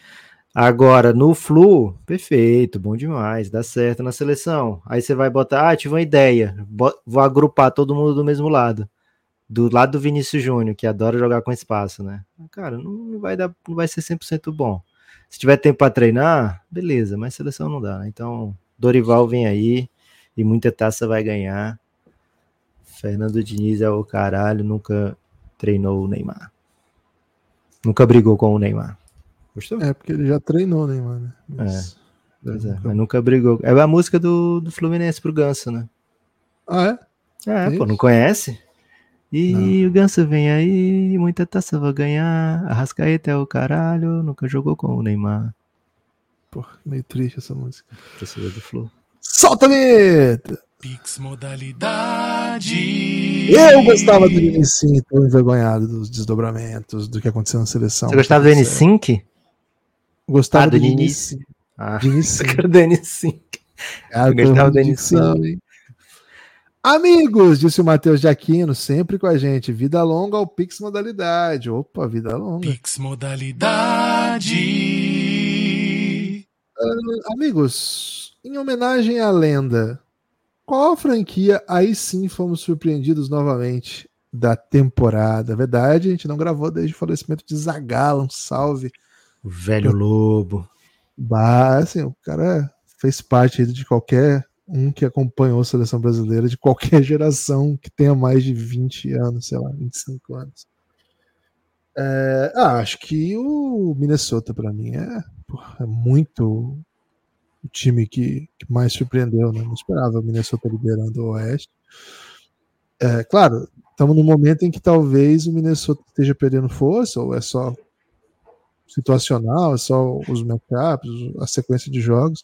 Agora, no Flu, perfeito, bom demais, dá certo na seleção. Aí você vai botar, ah, tive uma ideia, vou agrupar todo mundo do mesmo lado. Do lado do Vinícius Júnior, que adora jogar com espaço, né? Cara, não vai dar, não vai ser 100% bom. Se tiver tempo para treinar, beleza, mas seleção não dá. Né? Então, Dorival vem aí e muita taça vai ganhar. Fernando Diniz é o caralho, nunca treinou o Neymar. Nunca brigou com o Neymar. Gostou? É, porque ele já treinou o Neymar, né? Mas... É. Pois é, mas nunca brigou. É a música do, do Fluminense pro Ganso, né? Ah, é? É, é pô, não conhece? E não. o Ganso vem aí, muita taça vai ganhar. Arrascaeta é o caralho, nunca jogou com o Neymar. Pô, meio triste essa música. Torcida do Flu. Solta a vinheta! Pix modalidade. Eu gostava do N5, tô envergonhado dos desdobramentos, do que aconteceu na seleção. Você gostava do N5? Gostava ah, do, do N5. Ah, N5. do N5. Ah, eu gostava do N5. Amigos, disse o Matheus de Aquino, sempre com a gente. Vida longa ao Pix Modalidade. Opa, vida longa. Pix Modalidade. Uh, amigos, em homenagem à lenda, qual a franquia aí sim fomos surpreendidos novamente da temporada? Verdade, a gente não gravou desde o falecimento de Zagala, um salve. O velho lobo. Bah, assim, o cara fez parte de qualquer um que acompanhou a seleção brasileira de qualquer geração que tenha mais de 20 anos, sei lá, 25 anos. É, ah, acho que o Minnesota para mim é, é muito o time que, que, mais surpreendeu, né? Não esperava o Minnesota liderando o Oeste. É, claro, estamos num momento em que talvez o Minnesota esteja perdendo força, ou é só situacional, é só os matchups, a sequência de jogos.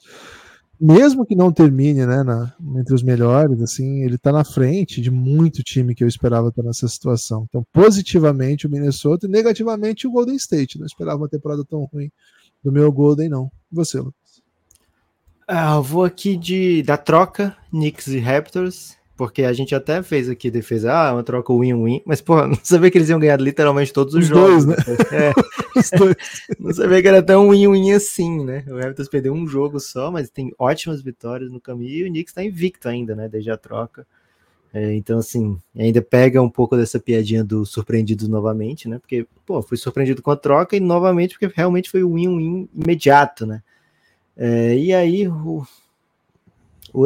Mesmo que não termine né, na, entre os melhores, assim, ele está na frente de muito time que eu esperava estar nessa situação. Então, positivamente o Minnesota e negativamente o Golden State. Não esperava uma temporada tão ruim do meu Golden, não. Você, Lucas? Ah, eu vou aqui de da troca Knicks e Raptors, porque a gente até fez aqui defesa, ah, uma troca win-win, mas pô, não sabia que eles iam ganhar literalmente todos os, os jogos. Dois, né? É, os dois. não sabia que era tão win-win assim, né? O Raptors perdeu um jogo só, mas tem ótimas vitórias no caminho e o Knicks tá invicto ainda, né, desde a troca. É, então, assim, ainda pega um pouco dessa piadinha do surpreendido novamente, né? Porque, pô, fui surpreendido com a troca e novamente porque realmente foi o win-win imediato, né? É, e aí, o, o,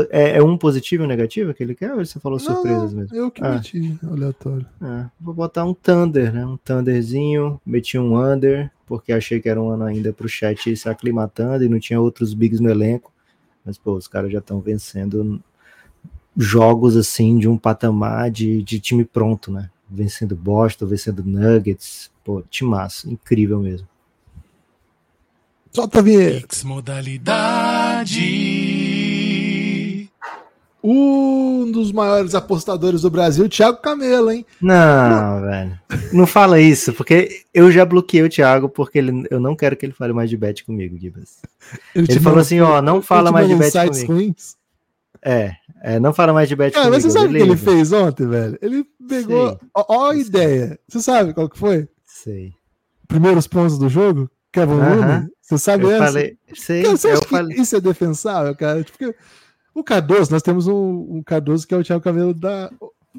é, é, um positivo e um negativo que ele quer? Ou você falou não, surpresas mesmo? Eu que ah. meti, aleatório. Ah, vou botar um Thunder, né? Um Thunderzinho, meti um Under, porque achei que era um ano ainda para o chat se aclimatando e não tinha outros bigs no elenco. Mas, pô, os caras já estão vencendo jogos assim de um patamar de, de time pronto, né? Vencendo Boston, vencendo Nuggets, pô, timaço, incrível mesmo. Solta a vinheta. Modalidade. Um dos maiores apostadores do Brasil, Thiago Camelo, hein? Não, não, velho. Não fala isso, porque eu já bloqueei o Thiago, porque ele, eu não quero que ele fale mais de bet comigo, Gibas. Ele, ele falou assim, ó, não fala mais de bet comigo. Ruins? É, é, não fala mais de bet Cara, comigo. Mas você sabe o que ele fez ontem, velho? Ele pegou, ó, ó a ideia. Você sabe qual que foi? Sei. Primeiros pontos do jogo? Kevin uh -huh. Você sabe eu essa? Falei, sei, cara, você eu falei... isso é defensável, cara? Porque o Cardoso, nós temos um, um Cardoso que é o Thiago Cabelo da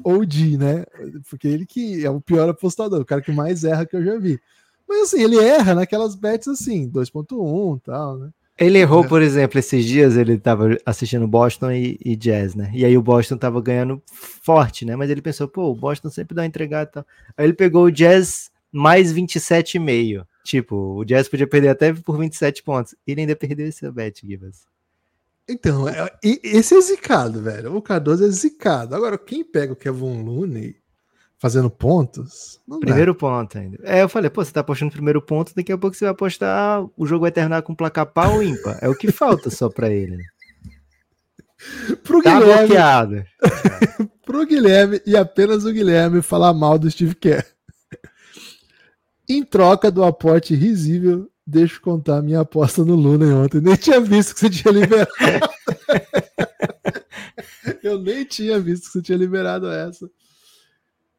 OG, né? Porque ele que é o pior apostador, o cara que mais erra que eu já vi. Mas assim, ele erra naquelas bets assim, 2.1 e tal, né? Ele errou, é. por exemplo, esses dias ele tava assistindo Boston e, e, Jazz, né? E aí o Boston tava ganhando forte, né? Mas ele pensou, pô, o Boston sempre dá uma entregada e tal. Aí ele pegou o Jazz mais 27,5. Tipo, o Jazz podia perder até por 27 pontos. Ele ainda perdeu esse bet, Gibas. Então, é, esse é zicado, velho. O Cardoso é zicado. Agora, quem pega o Kevin Looney fazendo pontos? primeiro dá. ponto ainda. É, eu falei, pô, você tá apostando primeiro ponto, daqui a pouco você vai apostar, o jogo vai terminar com placar pau ou ímpar. É o que falta só pra ele. Né? Pro tá Guilherme, bloqueado. pro Guilherme e apenas o Guilherme falar mal do Steve Kerr. Em troca do aporte risível Deixa eu contar minha aposta no Luna ontem. Nem tinha visto que você tinha liberado. eu nem tinha visto que você tinha liberado essa.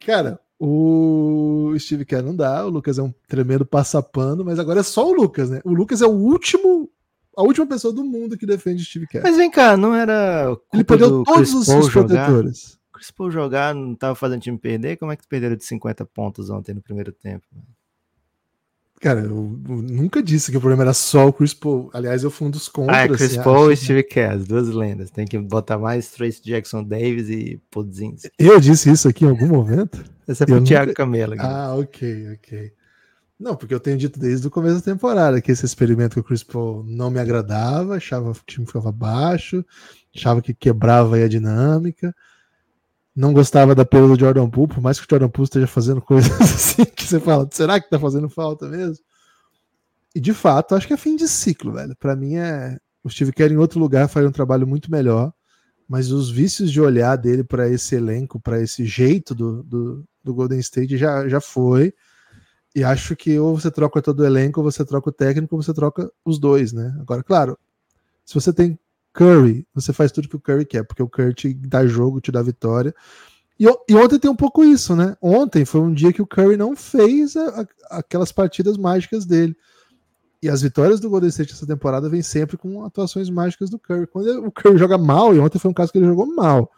Cara, o Steve Kerr não dá, o Lucas é um tremendo passapano, mas agora é só o Lucas, né? O Lucas é o último, a última pessoa do mundo que defende o Steve Kerr. Mas vem cá, não era. Ele perdeu todos Chris os seus protetores. Chris Paul jogar, não tava fazendo o time perder? Como é que perderam de 50 pontos ontem no primeiro tempo? Cara, eu, eu, nunca disse que o problema era só o Chris Paul. Aliás, eu fui um dos contras. Ah, Chris Paul e Steve Kerr, as duas lendas. Tem que botar mais Trace Jackson Davis e Podzinski. Eu disse isso aqui em algum momento? Esse é pro eu Thiago nunca... Camelo. Ah, ok, ok. Não, porque eu tenho dito desde o começo da temporada que esse experimento com o Chris Paul não me agradava, achava que o time ficava baixo, achava que quebrava a dinâmica não gostava da perda do Jordan Poole, por mais que o Jordan Poole esteja fazendo coisas assim que você fala, será que tá fazendo falta mesmo? E de fato, acho que é fim de ciclo, velho. Para mim é o Steve Kerr em outro lugar faria um trabalho muito melhor, mas os vícios de olhar dele para esse elenco, para esse jeito do, do, do, Golden State já, já foi. E acho que ou você troca todo o elenco, ou você troca o técnico, ou você troca os dois, né? Agora, claro, se você tem Curry, você faz tudo que o Curry quer, porque o Curry te dá jogo, te dá vitória. E, e, ontem tem um pouco isso, né? Ontem foi um dia que o Curry não fez a, a, aquelas partidas mágicas dele. E as vitórias do Golden State essa temporada vêm sempre com atuações mágicas do Curry. Quando o Curry joga mal, e ontem foi um caso que ele jogou mal.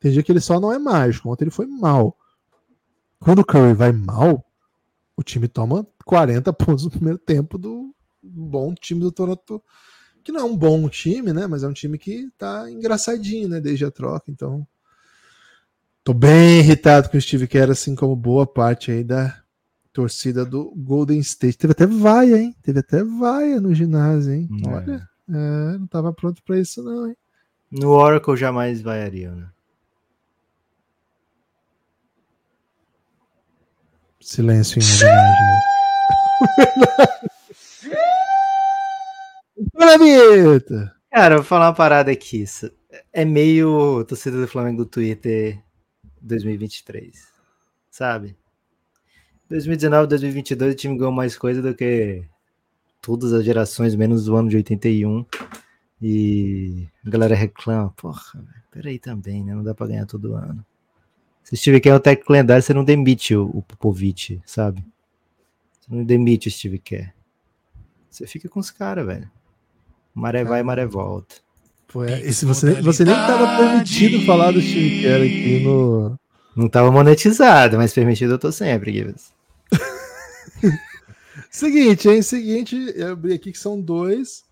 Tem dia que ele só não é mágico, ontem ele foi mal. Quando o Curry vai mal, o time toma 40 pontos no primeiro tempo do bom time do Toronto que não é um bom time, né? Mas é um time que tá engraçadinho, né? Desde a troca, então. Tô bem irritado com o Steve Kerr, assim como boa parte aí da torcida do Golden State. Teve até vaia, hein? Teve até vaia no ginásio, hein? É. Olha, é, não tava pronto para isso, não, hein? No Oracle jamais vaiaria, né? Silêncio em homenagem. Fala, Cara, vou falar uma parada aqui. É meio torcida do Flamengo Twitter 2023, sabe? 2019, 2022 o time ganhou mais coisa do que todas as gerações, menos o ano de 81. E a galera reclama, porra, peraí também, né? Não dá pra ganhar todo ano. Se Steve Kerr é o técnico lendário, você não demite o, o Popovich, sabe? Você não demite o Steve Kerr. Você fica com os caras, velho. Maré vai, maré volta. Pô, é, esse você, você nem estava permitido falar do Steve Kerr aqui no. Não estava monetizado, mas permitido eu tô sempre, Gibbs. Seguinte, hein? Seguinte, eu abri aqui que são dois.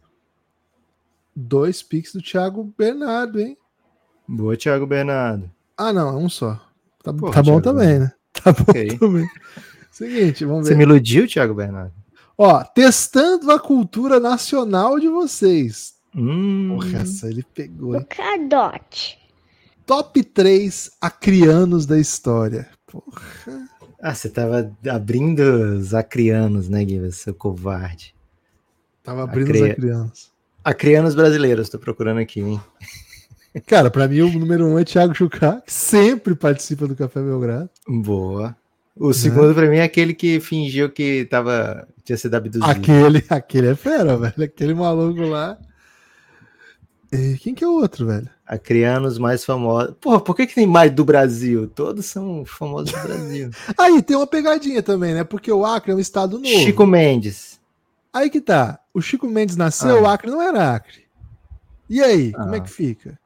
Dois piques do Thiago Bernardo, hein? Boa, Thiago Bernardo. Ah, não, é um só. Tá, Porra, tá bom Thiago também, né? Tá bom okay. também. Seguinte, vamos ver. Você me iludiu, Thiago Bernardo? Ó, testando a cultura nacional de vocês. Hum. Porra, essa ele pegou. Hein? Cadote. Top 3 acrianos da história. Porra. Ah, você tava abrindo os acrianos, né, Guilherme, seu covarde. Tava abrindo Acri... os acrianos. Acrianos brasileiros, tô procurando aqui, hein? Cara, pra mim o número um é Thiago Chuká, que sempre participa do Café Belgrado. Boa. O segundo, pra mim, é aquele que fingiu que tava, tinha sido abduzido. Aquele, aquele é fera, velho. Aquele maluco lá. E quem que é o outro, velho? Acrianos mais famosos. Porra, por que, que tem mais do Brasil? Todos são famosos do Brasil. Aí tem uma pegadinha também, né? Porque o Acre é um estado novo. Chico Mendes. Aí que tá. O Chico Mendes nasceu, Ah. o Acre não era Acre. E aí, como é Ah. que fica?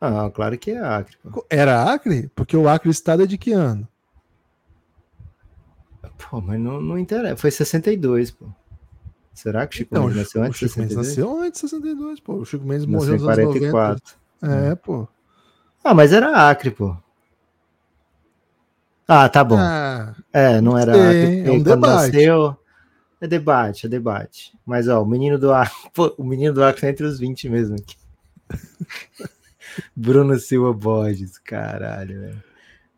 Ah, claro que é Acre. pô. Era Acre? Porque o Acre estado é de que ano? Pô, mas não, não interessa. Foi 62, pô. Será que o Chico Então, Mendes nasceu antes de Chico Mendes 62? nasceu antes de 62, pô. O Chico Mendes Nasceu morreu em nos anos 90. 44. É, pô. Ah, mas era Acre, pô. Ah, tá bom. Ah, É, não era sei, Acre. é um debate. Nasceu, é debate, é debate. Mas, ó, o menino do Acre, pô, o menino do Acre tá entre os 20 mesmo aqui. Bruno Silva Borges, caralho, velho.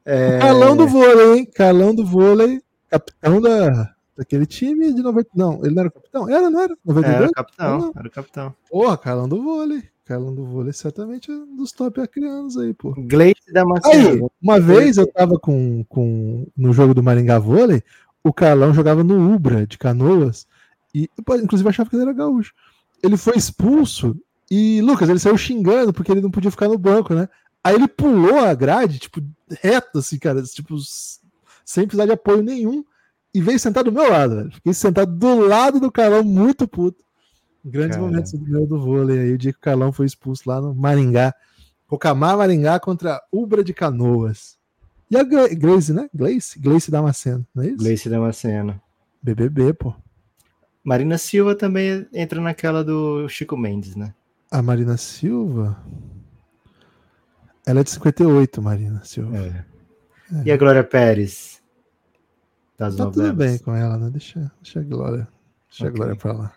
É, Carlão do vôlei, hein? Carlão do vôlei, capitão da, daquele time de 90. Não, ele não era capitão? Era, não era? 92? era o capitão, Não. era o capitão. Porra, Carlão do vôlei. Carlão do vôlei certamente é um dos top acrianos aí, pô. Gleice Aí, Damasceno. uma vez eu tava com, com no jogo do Maringá Vôlei, o Carlão jogava no Ubra de Canoas e inclusive achava que ele era gaúcho. Ele foi expulso e Lucas, ele saiu xingando porque ele não podia ficar no banco, né? Aí ele pulou a grade, tipo, reto assim, cara, tipo, sem precisar de apoio nenhum e veio sentar do meu lado, velho. Fiquei sentado do lado do Carlão, muito puto. Grandes momentos do meu do vôlei aí, o dia que o Carlão foi expulso lá no Maringá. Rocamar Maringá contra Ubra de Canoas. E a Gle- Glaze, né? Glaze? Glaze Damasceno, não é isso? Gleice Damasceno. BBB, pô. Marina Silva também entra naquela do Chico Mendes, né? A Marina Silva. Ela é de 58, Marina Silva. É. E a Glória Pérez? Das tá novelas. tudo bem com ela, né? Deixa, deixa a Glória. Deixa a Ok. Glória pra lá.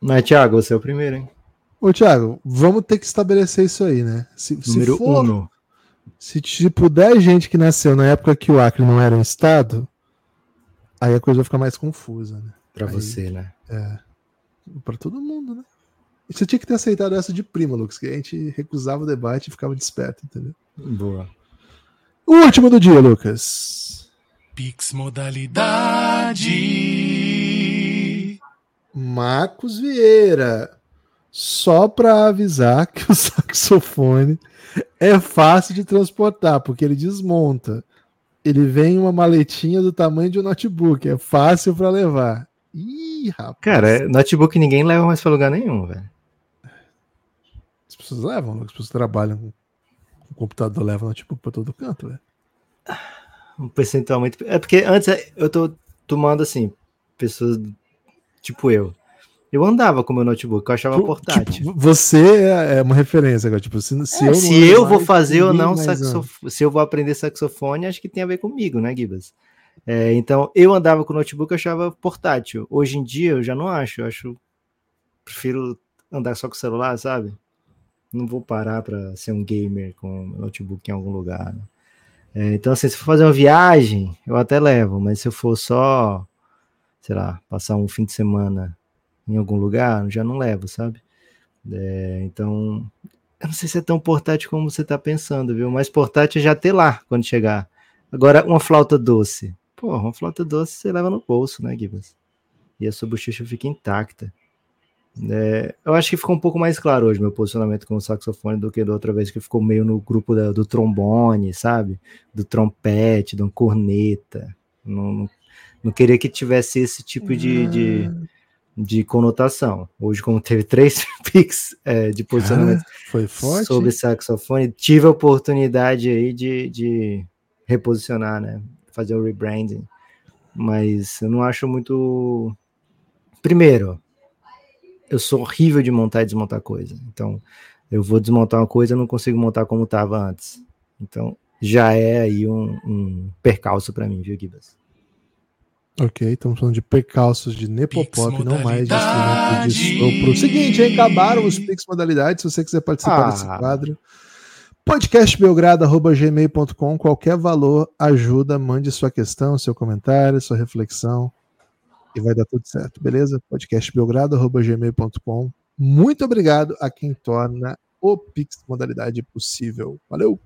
Mas, Thiago, você é o primeiro, hein? Ô, Thiago, vamos ter que estabelecer isso aí, né? Se, se Número for, uno. se tipo 10 gente que nasceu na época que o Acre não era um estado, aí a coisa vai ficar mais confusa, né? Pra Aí. você, né? Pra todo mundo, né? Você tinha que ter aceitado essa de prima, Lucas, que a gente recusava o debate e ficava desperto, entendeu? Boa. O último do dia, Lucas. Pix Modalidade. Marcos Vieira. Só para avisar que o saxofone é fácil de transportar, porque ele desmonta. Ele vem em uma maletinha do tamanho de um notebook, é fácil para levar. Ih, rapaz. Cara, é- notebook ninguém leva mais pra lugar nenhum, velho. as pessoas levam, as pessoas trabalham com o computador, levam notebook para todo canto, velho. Um percentual muito. É porque antes eu tô tomando assim, pessoas tipo eu. Eu andava com meu notebook, eu achava Tipo, portátil. tipo, você é é uma referência agora. Tipo, se, se É, eu, se eu vou fazer ou não saxofone, se eu vou aprender saxofone, acho que tem a ver comigo, né, Gibas? É, então, eu andava com o notebook, eu achava portátil. Hoje em dia, eu já não acho. Eu acho. Prefiro andar só com o celular, sabe? Não vou parar para ser um gamer com notebook em algum lugar. né? É, então, assim, se for fazer uma viagem, eu até levo, mas se eu for só, sei lá, passar um fim de semana em algum lugar, já não levo, sabe? É, então, eu não sei se é tão portátil como você tá pensando, viu? Mas portátil é já ter lá quando chegar. Agora, uma flauta doce. Pô, uma flauta doce você leva no bolso, né, Gibas? E a sua bochecha fica intacta. É, eu acho que ficou um pouco mais claro hoje meu posicionamento com o saxofone do que da outra vez que ficou meio no grupo da- do trombone, sabe? Do trompete, da corneta. Não, não, não queria que tivesse esse tipo de, de, de conotação. Hoje, como teve três pics é, de posicionamento forte. sobre saxofone, tive a oportunidade aí de, de reposicionar, né? Fazer o rebranding. Mas eu não acho muito. Primeiro, eu sou horrível de montar e desmontar coisa. Então, eu vou desmontar uma coisa, eu não consigo montar como estava antes. Então, já é aí um, um percalço para mim, viu, Gibas? Ok, estamos falando de percalços de Nepopop, não mais de instrumento de sopro. Seguinte, hein, acabaram os Pix modalidades. Se você quiser participar Ah. desse quadro, podcastbelgrado.gmail.com. Qualquer valor ajuda. Mande sua questão, seu comentário, sua reflexão e vai dar tudo certo, beleza? podcastbelgrado.gmail.com. Muito obrigado a quem torna o Pix modalidade possível. Valeu!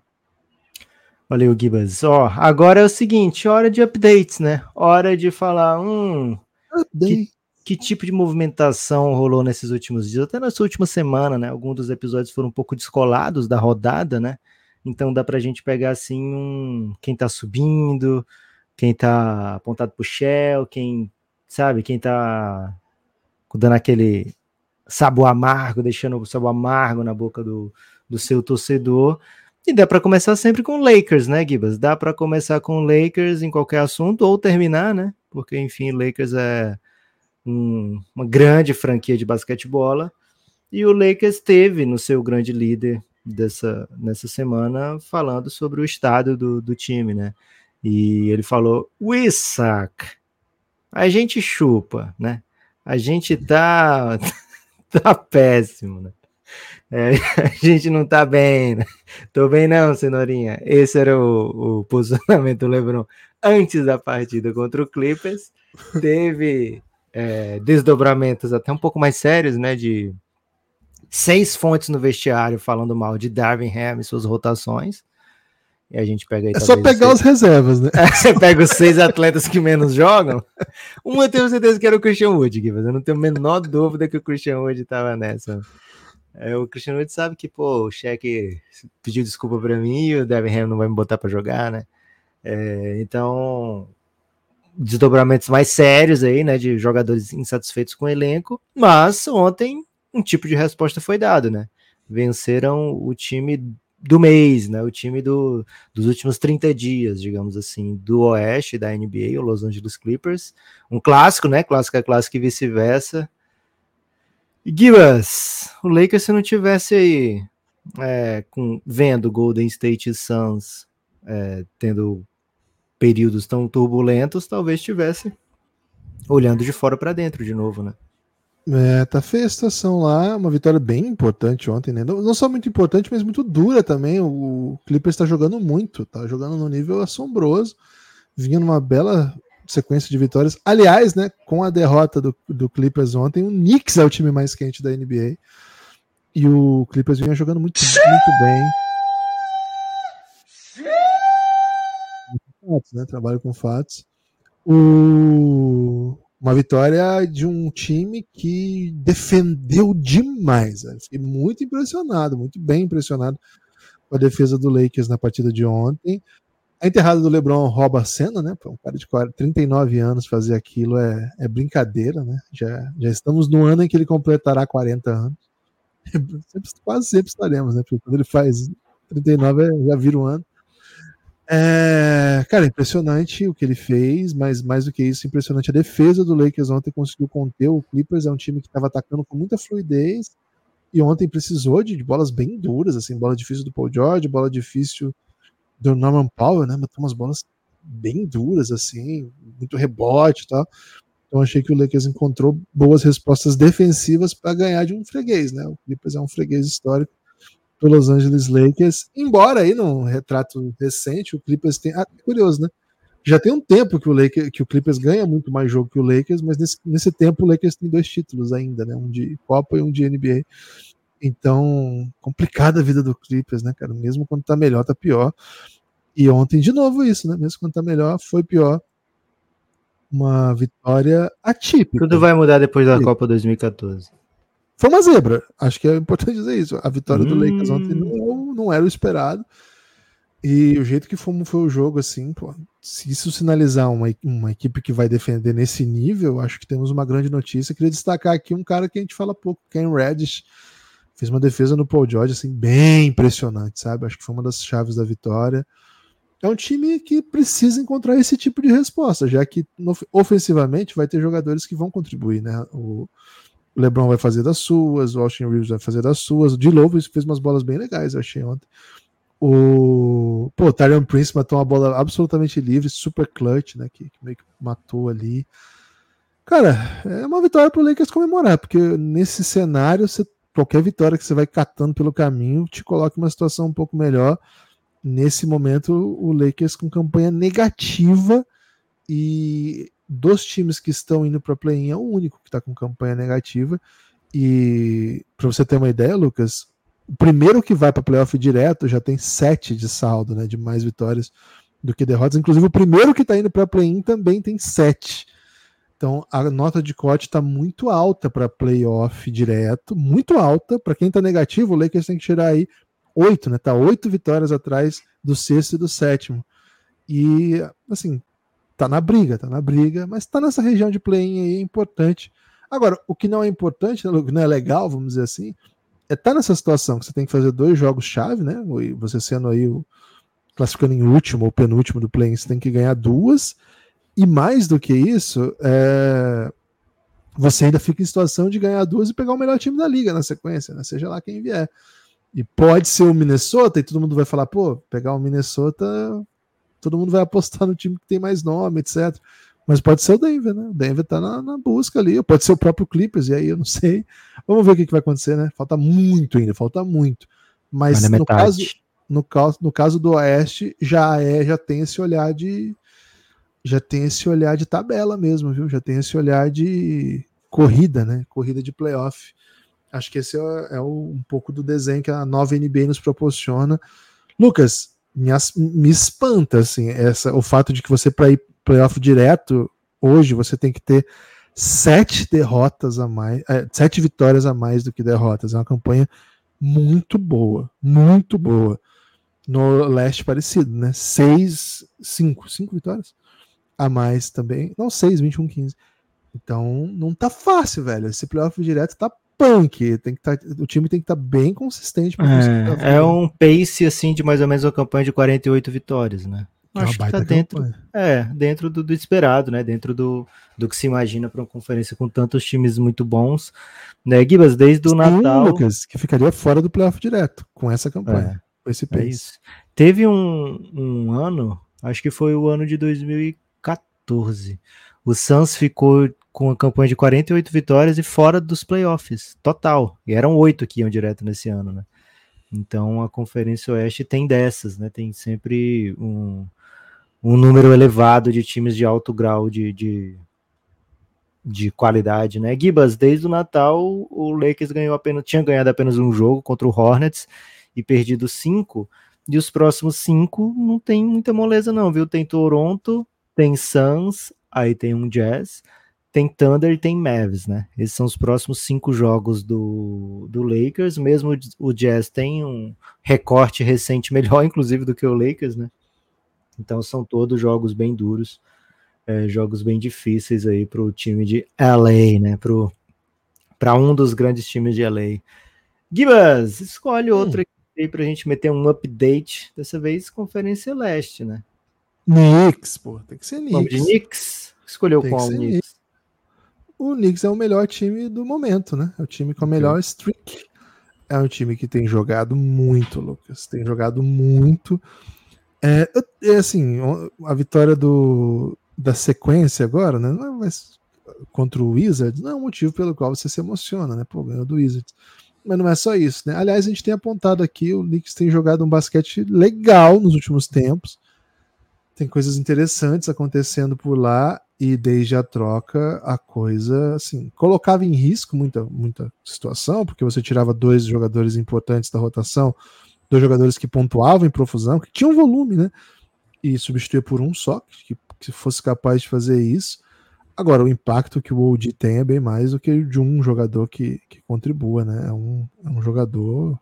Valeu, Gibas. Ó, agora é o seguinte, hora de updates, né? Hora de falar, hum, que, que, tipo de movimentação rolou nesses últimos dias, até nessa última semana, né? Alguns dos episódios foram um pouco descolados da rodada, né? Então dá pra gente pegar assim um quem tá subindo, quem tá apontado pro Shell, quem sabe, quem tá dando aquele sabor amargo, deixando o sabor amargo na boca do, do seu torcedor. E dá para começar sempre com Lakers, né, Gibas? Dá para começar com Lakers em qualquer assunto ou terminar, né? Porque, enfim, Lakers é um, uma grande franquia de basquetebola. E o Lakers teve no seu grande líder dessa nessa semana falando sobre o estado do, do time, né? E ele falou: We suck. A gente chupa, né? A gente tá, tá péssimo, né? É, a gente não tá bem, né? Tô bem não, cenourinha. Esse era o, o posicionamento do LeBron antes da partida contra o Clippers. Teve é, desdobramentos até um pouco mais sérios, né? De seis fontes no vestiário falando mal de Darvin Ham e suas rotações. E a gente pega aí, É só pegar os reservas, né? É, você pega os seis atletas que menos jogam. Um eu tenho certeza que era o Christian Wood, mas eu não tenho a menor dúvida que o Christian Wood estava nessa. É, o Christian Wood sabe que, pô, o cheque pediu desculpa para mim e o Devin Ham não vai me botar para jogar, né? É, então, desdobramentos mais sérios aí, né, de jogadores insatisfeitos com o elenco, mas ontem um tipo de resposta foi dado, né? Venceram o time do mês, né? O time do, dos últimos 30 dias, digamos assim, do Oeste da NBA, o Los Angeles Clippers. Um clássico, né? Clássico é clássico e vice-versa. Gibas, o Lakers se não tivesse aí é, com, vendo Golden State Suns é, tendo períodos tão turbulentos, talvez tivesse olhando de fora para dentro de novo, né? É, tá feia a situação lá, uma vitória bem importante ontem, né? Não, não só muito importante, mas muito dura também. O Clippers está jogando muito, tá jogando num nível assombroso, vinha numa bela sequência de vitórias. Aliás, né, com a derrota do, do Clippers ontem, o Knicks é o time mais quente da NBA. E o Clippers vinha jogando muito, muito bem. Fatos, né? Trabalho com fatos. O... Uma vitória de um time que defendeu demais. Né? Fiquei muito impressionado, muito bem impressionado com a defesa do Lakers na partida de ontem. A enterrada do LeBron rouba a cena, né? Um cara de 40, 39 anos fazer aquilo é, é brincadeira, né? Já, já estamos no ano em que ele completará 40 anos. Sempre, quase sempre estaremos, né? Porque quando ele faz 39 é, já vira um ano. É, cara, impressionante o que ele fez, mas mais do que isso, impressionante a defesa do Lakers ontem conseguiu conter o Clippers, é um time que estava atacando com muita fluidez e ontem precisou de, de, bolas bem duras, assim, bola difícil do Paul George, bola difícil do Norman Powell, né, matou umas bolas bem duras, assim, muito rebote e tal. Então achei que o Lakers encontrou boas respostas defensivas para ganhar de um freguês, né? O Clippers é um freguês histórico do Los Angeles Lakers, embora aí num retrato recente, o Clippers tem. Ah, curioso, né? Já tem um tempo que o, Lakers, que o Clippers ganha muito mais jogo que o Lakers, mas nesse, nesse tempo o Lakers tem dois títulos ainda, né? Um de Copa e um de NBA. Então, complicada a vida do Clippers, né, cara? Mesmo quando tá melhor, tá pior. E ontem, de novo, isso, né? Mesmo quando tá melhor, foi pior. Uma vitória atípica. Tudo vai mudar depois da Copa 2014. Foi uma zebra. Acho que é importante dizer isso. A vitória hum. do Lakers ontem não, não, era o esperado. E o jeito que foi, foi o jogo, assim, pô, se isso sinalizar uma, uma equipe que vai defender nesse nível, acho que temos uma grande notícia. Queria destacar aqui um cara que a gente fala pouco, Ken Reddish. Fez uma defesa no Paul George, assim, bem impressionante, sabe? Acho que foi uma das chaves da vitória. É um time que precisa encontrar esse tipo de resposta, já que ofensivamente vai ter jogadores que vão contribuir, né? O, o LeBron vai fazer das suas, o Austin Reeves vai fazer das suas. O Lovo fez umas bolas bem legais, eu achei ontem. O pô, Tyrion Prince matou uma bola absolutamente livre, super clutch, né? Que, que meio que matou ali. Cara, é uma vitória pro Lakers comemorar, porque nesse cenário, você, qualquer vitória que você vai catando pelo caminho te coloca em uma situação um pouco melhor. Nesse momento, o Lakers com campanha negativa e dos times que estão indo para play-in é o único que está com campanha negativa. E para você ter uma ideia, Lucas, o primeiro que vai para playoff direto já tem sete de saldo, né? De mais vitórias do que derrotas. Inclusive, o primeiro que está indo para play-in também tem sete. Então, a nota de corte está muito alta para playoff direto, muito alta. Para quem está negativo, o Lakers tem que tirar aí oito, né? Tá oito vitórias atrás do sexto e do sétimo. E, assim, tá na briga, tá na briga, mas tá nessa região de play-in aí, é importante. Agora, o que não é importante, que não é legal, vamos dizer assim, é tá nessa situação que você tem que fazer dois jogos-chave, né? Você sendo aí o classificando em último ou penúltimo do play você tem que ganhar duas. E mais do que isso, é... você ainda fica em situação de ganhar duas e pegar o melhor time da liga na sequência, né? Seja lá quem vier. E pode ser o Minnesota, e todo mundo vai falar, pô, pegar o Minnesota, todo mundo vai apostar no time que tem mais nome, etc. Mas pode ser o Denver, né? O Denver tá na, na, busca ali, pode ser o próprio Clippers, e aí eu não sei. Vamos ver o que, que vai acontecer, né? Falta muito ainda, falta muito. Mas, Mas no, caso, no, caso, no caso do Oeste, já é, já tem esse olhar de. Já tem esse olhar de tabela mesmo, viu? Já tem esse olhar de corrida, né? Corrida de playoff. Acho que esse é, é o, um pouco do desenho que a nova NBA nos proporciona. Lucas, me, me espanta assim, essa, o fato de que você, para ir playoff direto, hoje você tem que ter sete derrotas a mais, é, sete vitórias a mais do que derrotas. É uma campanha muito boa, muito boa. No leste parecido, né? Seis, cinco, cinco vitórias a mais também. Não, seis, 21, 15. Então não tá fácil, velho. Esse playoff direto tá punk. Tem que tá, o time tem que estar tá bem consistente. É, é um pace assim de mais ou menos uma campanha de 48 vitórias, né? É Acho que tá dentro, campanha. é, dentro do, do, esperado, né? Dentro do, do que se imagina para uma conferência com tantos times muito bons, né? Gibas, desde o Natal, Lucas, que ficaria fora do playoff direto com essa campanha, é, com esse é pace. É Teve um, um ano, acho que foi o ano de 2014. O Suns ficou com a campanha de 48 vitórias e fora dos playoffs, total. E eram oito que iam direto nesse ano, né? Então a Conferência Oeste tem dessas, né? Tem sempre um, um número elevado de times de alto grau de, de, de qualidade, né? Gibas, desde o Natal, o Lakers ganhou apenas, tinha ganhado apenas um jogo contra o Hornets e perdido cinco. E os próximos cinco não tem muita moleza, não, viu? Tem Toronto, tem Suns, aí tem um Jazz, tem Thunder e tem Mavs, né? Esses são os próximos cinco jogos do, do Lakers. Mesmo o Jazz tem um recorte recente melhor, inclusive, do que o Lakers, né? Então são todos jogos bem duros, é, jogos bem difíceis aí para o time de LA, né? Para um dos grandes times de LA. Gibas, escolhe hum. outro aí para a gente meter um update. Dessa vez, Conferência Leste, né? Knicks, pô, tem que ser Knicks. Nome de Knicks? Escolheu tem qual Knicks? o Knicks é o melhor time do momento, né? É o time com a melhor streak. É um time que tem jogado muito, Lucas. Tem jogado muito. É, é assim, a vitória do, da sequência agora, né? Não é mais contra o Wizards, não é um motivo pelo qual você se emociona, né? Pô, ganhou do Wizards. Mas não é só isso, né? Aliás, a gente tem apontado aqui, o Knicks tem jogado um basquete legal nos últimos tempos. Tem coisas interessantes acontecendo por lá e desde a troca a coisa assim colocava em risco muita muita situação porque você tirava dois jogadores importantes da rotação dois jogadores que pontuavam em profusão que tinham volume né? E substituía por um só que, que fosse capaz de fazer isso. Agora o impacto que o OG tem é bem mais do que de um jogador que, que contribua né? É um, é um jogador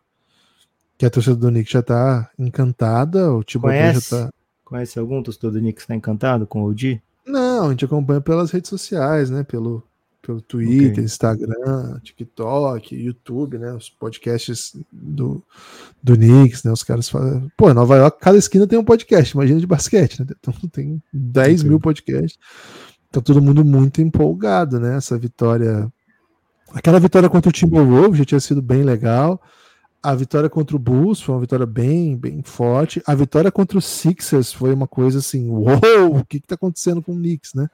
que a torcida do Knicks já está encantada o Thibodeau já tá conhece algum torcedor do Knicks está encantado com o OG não, a gente acompanha pelas redes sociais, né? Pelo, pelo Twitter, okay. Instagram, TikTok, YouTube, né? Os podcasts do, do Knicks, né? Os caras falam. Pô, Nova York, cada esquina tem um podcast, imagina de basquete, né? Então tem 10 okay. mil podcasts. Tá todo mundo muito empolgado, né? Essa vitória. Aquela vitória contra o Timberwolves já tinha sido bem legal. A vitória contra o Bulls foi uma vitória bem, bem forte. A vitória contra o Sixers foi uma coisa assim, uou, o que está acontecendo com o Knicks, né?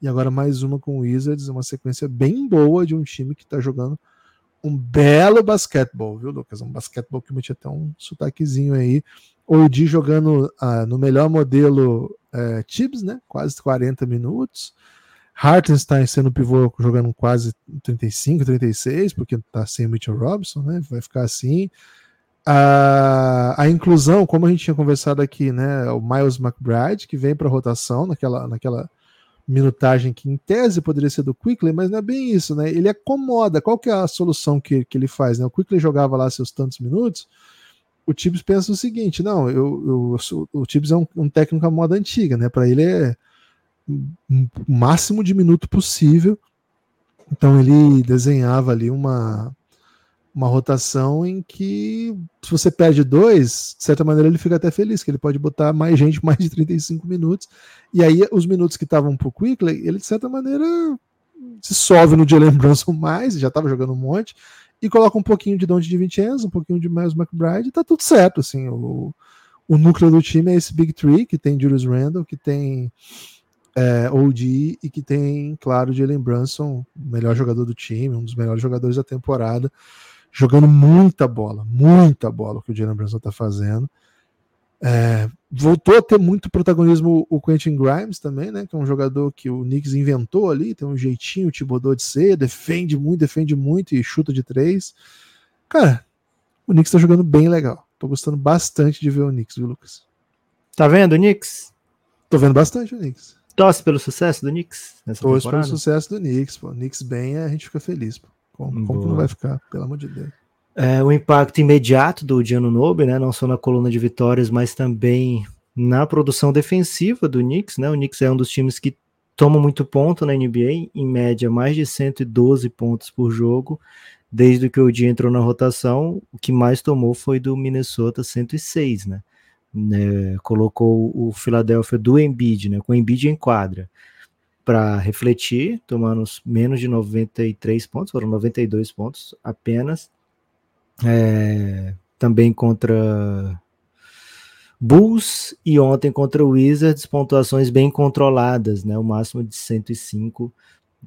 E agora mais uma com o Wizards, uma sequência bem boa de um time que está jogando um belo basquetebol, viu, Lucas? Um basquetebol que metia até um sotaquezinho aí. O Di jogando ah, no melhor modelo é, Tibbs, né? Quase 40 minutos. Hartenstein sendo pivô jogando quase 35, 36, porque tá sem o Mitchell Robinson, né? Vai ficar assim. a, a inclusão, como a gente tinha conversado aqui, né? O Miles McBride, que vem para rotação naquela, naquela minutagem que em tese poderia ser do Quickly, mas não é bem isso, né? Ele acomoda. Qual que é a solução que, que ele faz? Né? O Quickly jogava lá seus tantos minutos. O Tibbs pensa o seguinte: não, eu, eu o Tibbs é um, um técnico à moda antiga, né? Para ele é o máximo de minuto possível. Então ele desenhava ali uma uma rotação em que, se você perde dois, de certa maneira ele fica até feliz, que ele pode botar mais gente, mais de 35 minutos. E aí, os minutos que estavam pro Quickly, ele, de certa maneira, se sobe no Jalen Brunson mais, já estava jogando um monte, e coloca um pouquinho de Dante de Vincenzo, um pouquinho de Miles McBride, e tá tudo certo, assim. O, o núcleo do time é esse Big Three, que tem Julius Randle, que tem é, OG e que tem, claro, Jalen Brunson, o melhor jogador do time, um dos melhores jogadores da temporada jogando muita bola, muita bola que o Jalen Brunson está fazendo. É, voltou a ter muito protagonismo o Quentin Grimes também, né? Que é um jogador que o Knicks inventou ali, tem um jeitinho, Tibodô de ser, defende muito, defende muito e chuta de três. Cara, o Knicks tá jogando bem legal. Tô gostando bastante de ver o Knicks, viu, Lucas? Tá vendo o Knicks? Tô vendo bastante o Knicks. Torce pelo sucesso do Knicks nessa Torce temporada? pelo sucesso do Knicks, pô. Knicks bem, a gente fica feliz, pô. Como, como que não vai ficar? Pelo amor de Deus. É, o impacto imediato do Diano Nobe, né, não só na coluna de vitórias, mas também na produção defensiva do Knicks, né? O Knicks é um dos times que toma muito ponto na NBA, em média mais de 112 pontos por jogo. Desde que o dia entrou na rotação, o que mais tomou foi do Minnesota 106, né? Né colocou o Philadelphia do Embiid, né? Com o Embiid em quadra para refletir, tomando menos de 93 pontos, foram 92 pontos apenas. É, também contra Bulls e ontem contra o Wizards, pontuações bem controladas, né? O máximo de 105.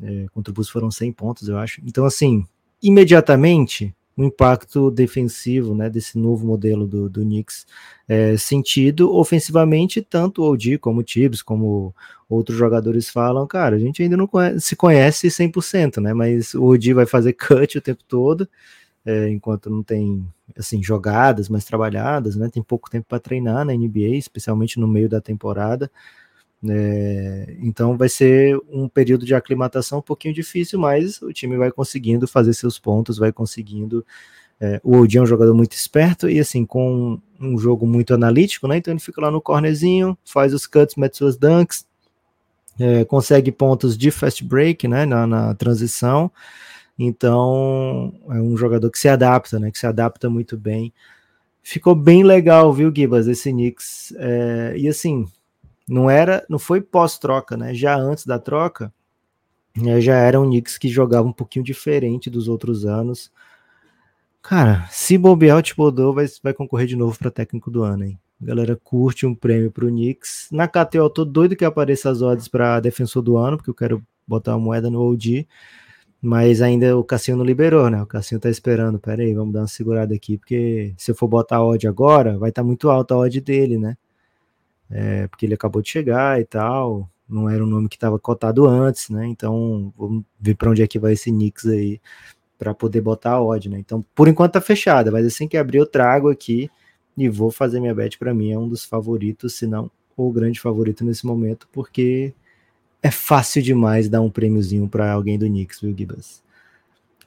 É, contra o Bulls foram 100 pontos, eu acho. Então, assim, imediatamente o impacto defensivo né, desse novo modelo do, do Knicks é, sentido ofensivamente, tanto o OG como o Tibbs, como outros jogadores falam, cara, a gente ainda não conhece, se conhece 100%, né, mas o OG vai fazer cut o tempo todo, é, enquanto não tem assim jogadas mais trabalhadas, né, tem pouco tempo para treinar na NBA, especialmente no meio da temporada, é, então vai ser um período de aclimatação um pouquinho difícil, mas o time vai conseguindo fazer seus pontos, vai conseguindo. É, o Odi é um jogador muito esperto e assim, com um jogo muito analítico, né? Então ele fica lá no cornerzinho, faz os cuts, mete suas dunks, é, consegue pontos de fast break, né? Na, na, transição. Então é um jogador que se adapta, né? Que se adapta muito bem. Ficou bem legal, viu, Gibas, esse Knicks. É, e assim, não era, não foi pós-troca, né? Já antes da troca, né, já era um Knicks que jogava um pouquinho diferente dos outros anos. Cara, se bobear o Thibodeau vai, vai concorrer de novo para técnico do ano, hein? Galera curte um prêmio pro Knicks. Na KTO eu tô doido que apareça as odds para defensor do ano, porque eu quero botar uma moeda no OG. Mas ainda o Cassinho não liberou, né? O Cassinho tá esperando. Pera aí, vamos dar uma segurada aqui, porque se eu for botar a odd agora, vai estar tá muito alta a odd dele, né? É, porque ele acabou de chegar e tal, não era um nome que estava cotado antes, né? Então, vamos ver para onde é que vai esse Knicks aí para poder botar a odd, né? Então, por enquanto tá fechada, mas assim que abrir eu trago aqui e vou fazer minha bet para mim, é um dos favoritos, se não o grande favorito nesse momento, porque é fácil demais dar um prêmiozinho para alguém do Knicks, viu, Gibas?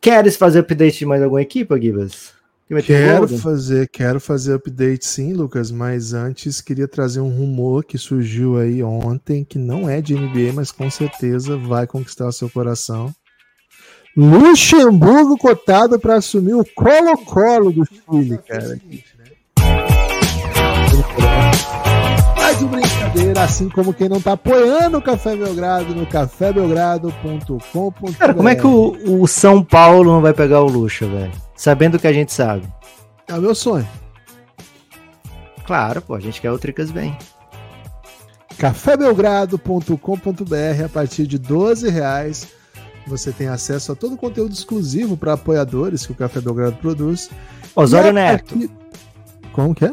Queres fazer update de mais alguma equipe, Gibas? Quero fazer, quero fazer update sim, Lucas, mas antes queria trazer um rumor que surgiu aí ontem, que não é de NBA, mas com certeza vai conquistar o seu coração. Luxemburgo cotado para assumir o Colo-Colo do Chile, cara. Mais de brincadeira, assim como quem não tá apoiando o Café Belgrado no cafébelgrado.com.br. Cara, como é que o, o São Paulo não vai pegar o Luxa, velho? Sabendo o que a gente sabe. É o meu sonho. Claro, pô, a gente quer o Tricas bem. cafébelgrado.com.br a partir de 12 reais você tem acesso a todo o conteúdo exclusivo para apoiadores que o Café Belgrado produz. Osório Neto. Aqui... Como que é?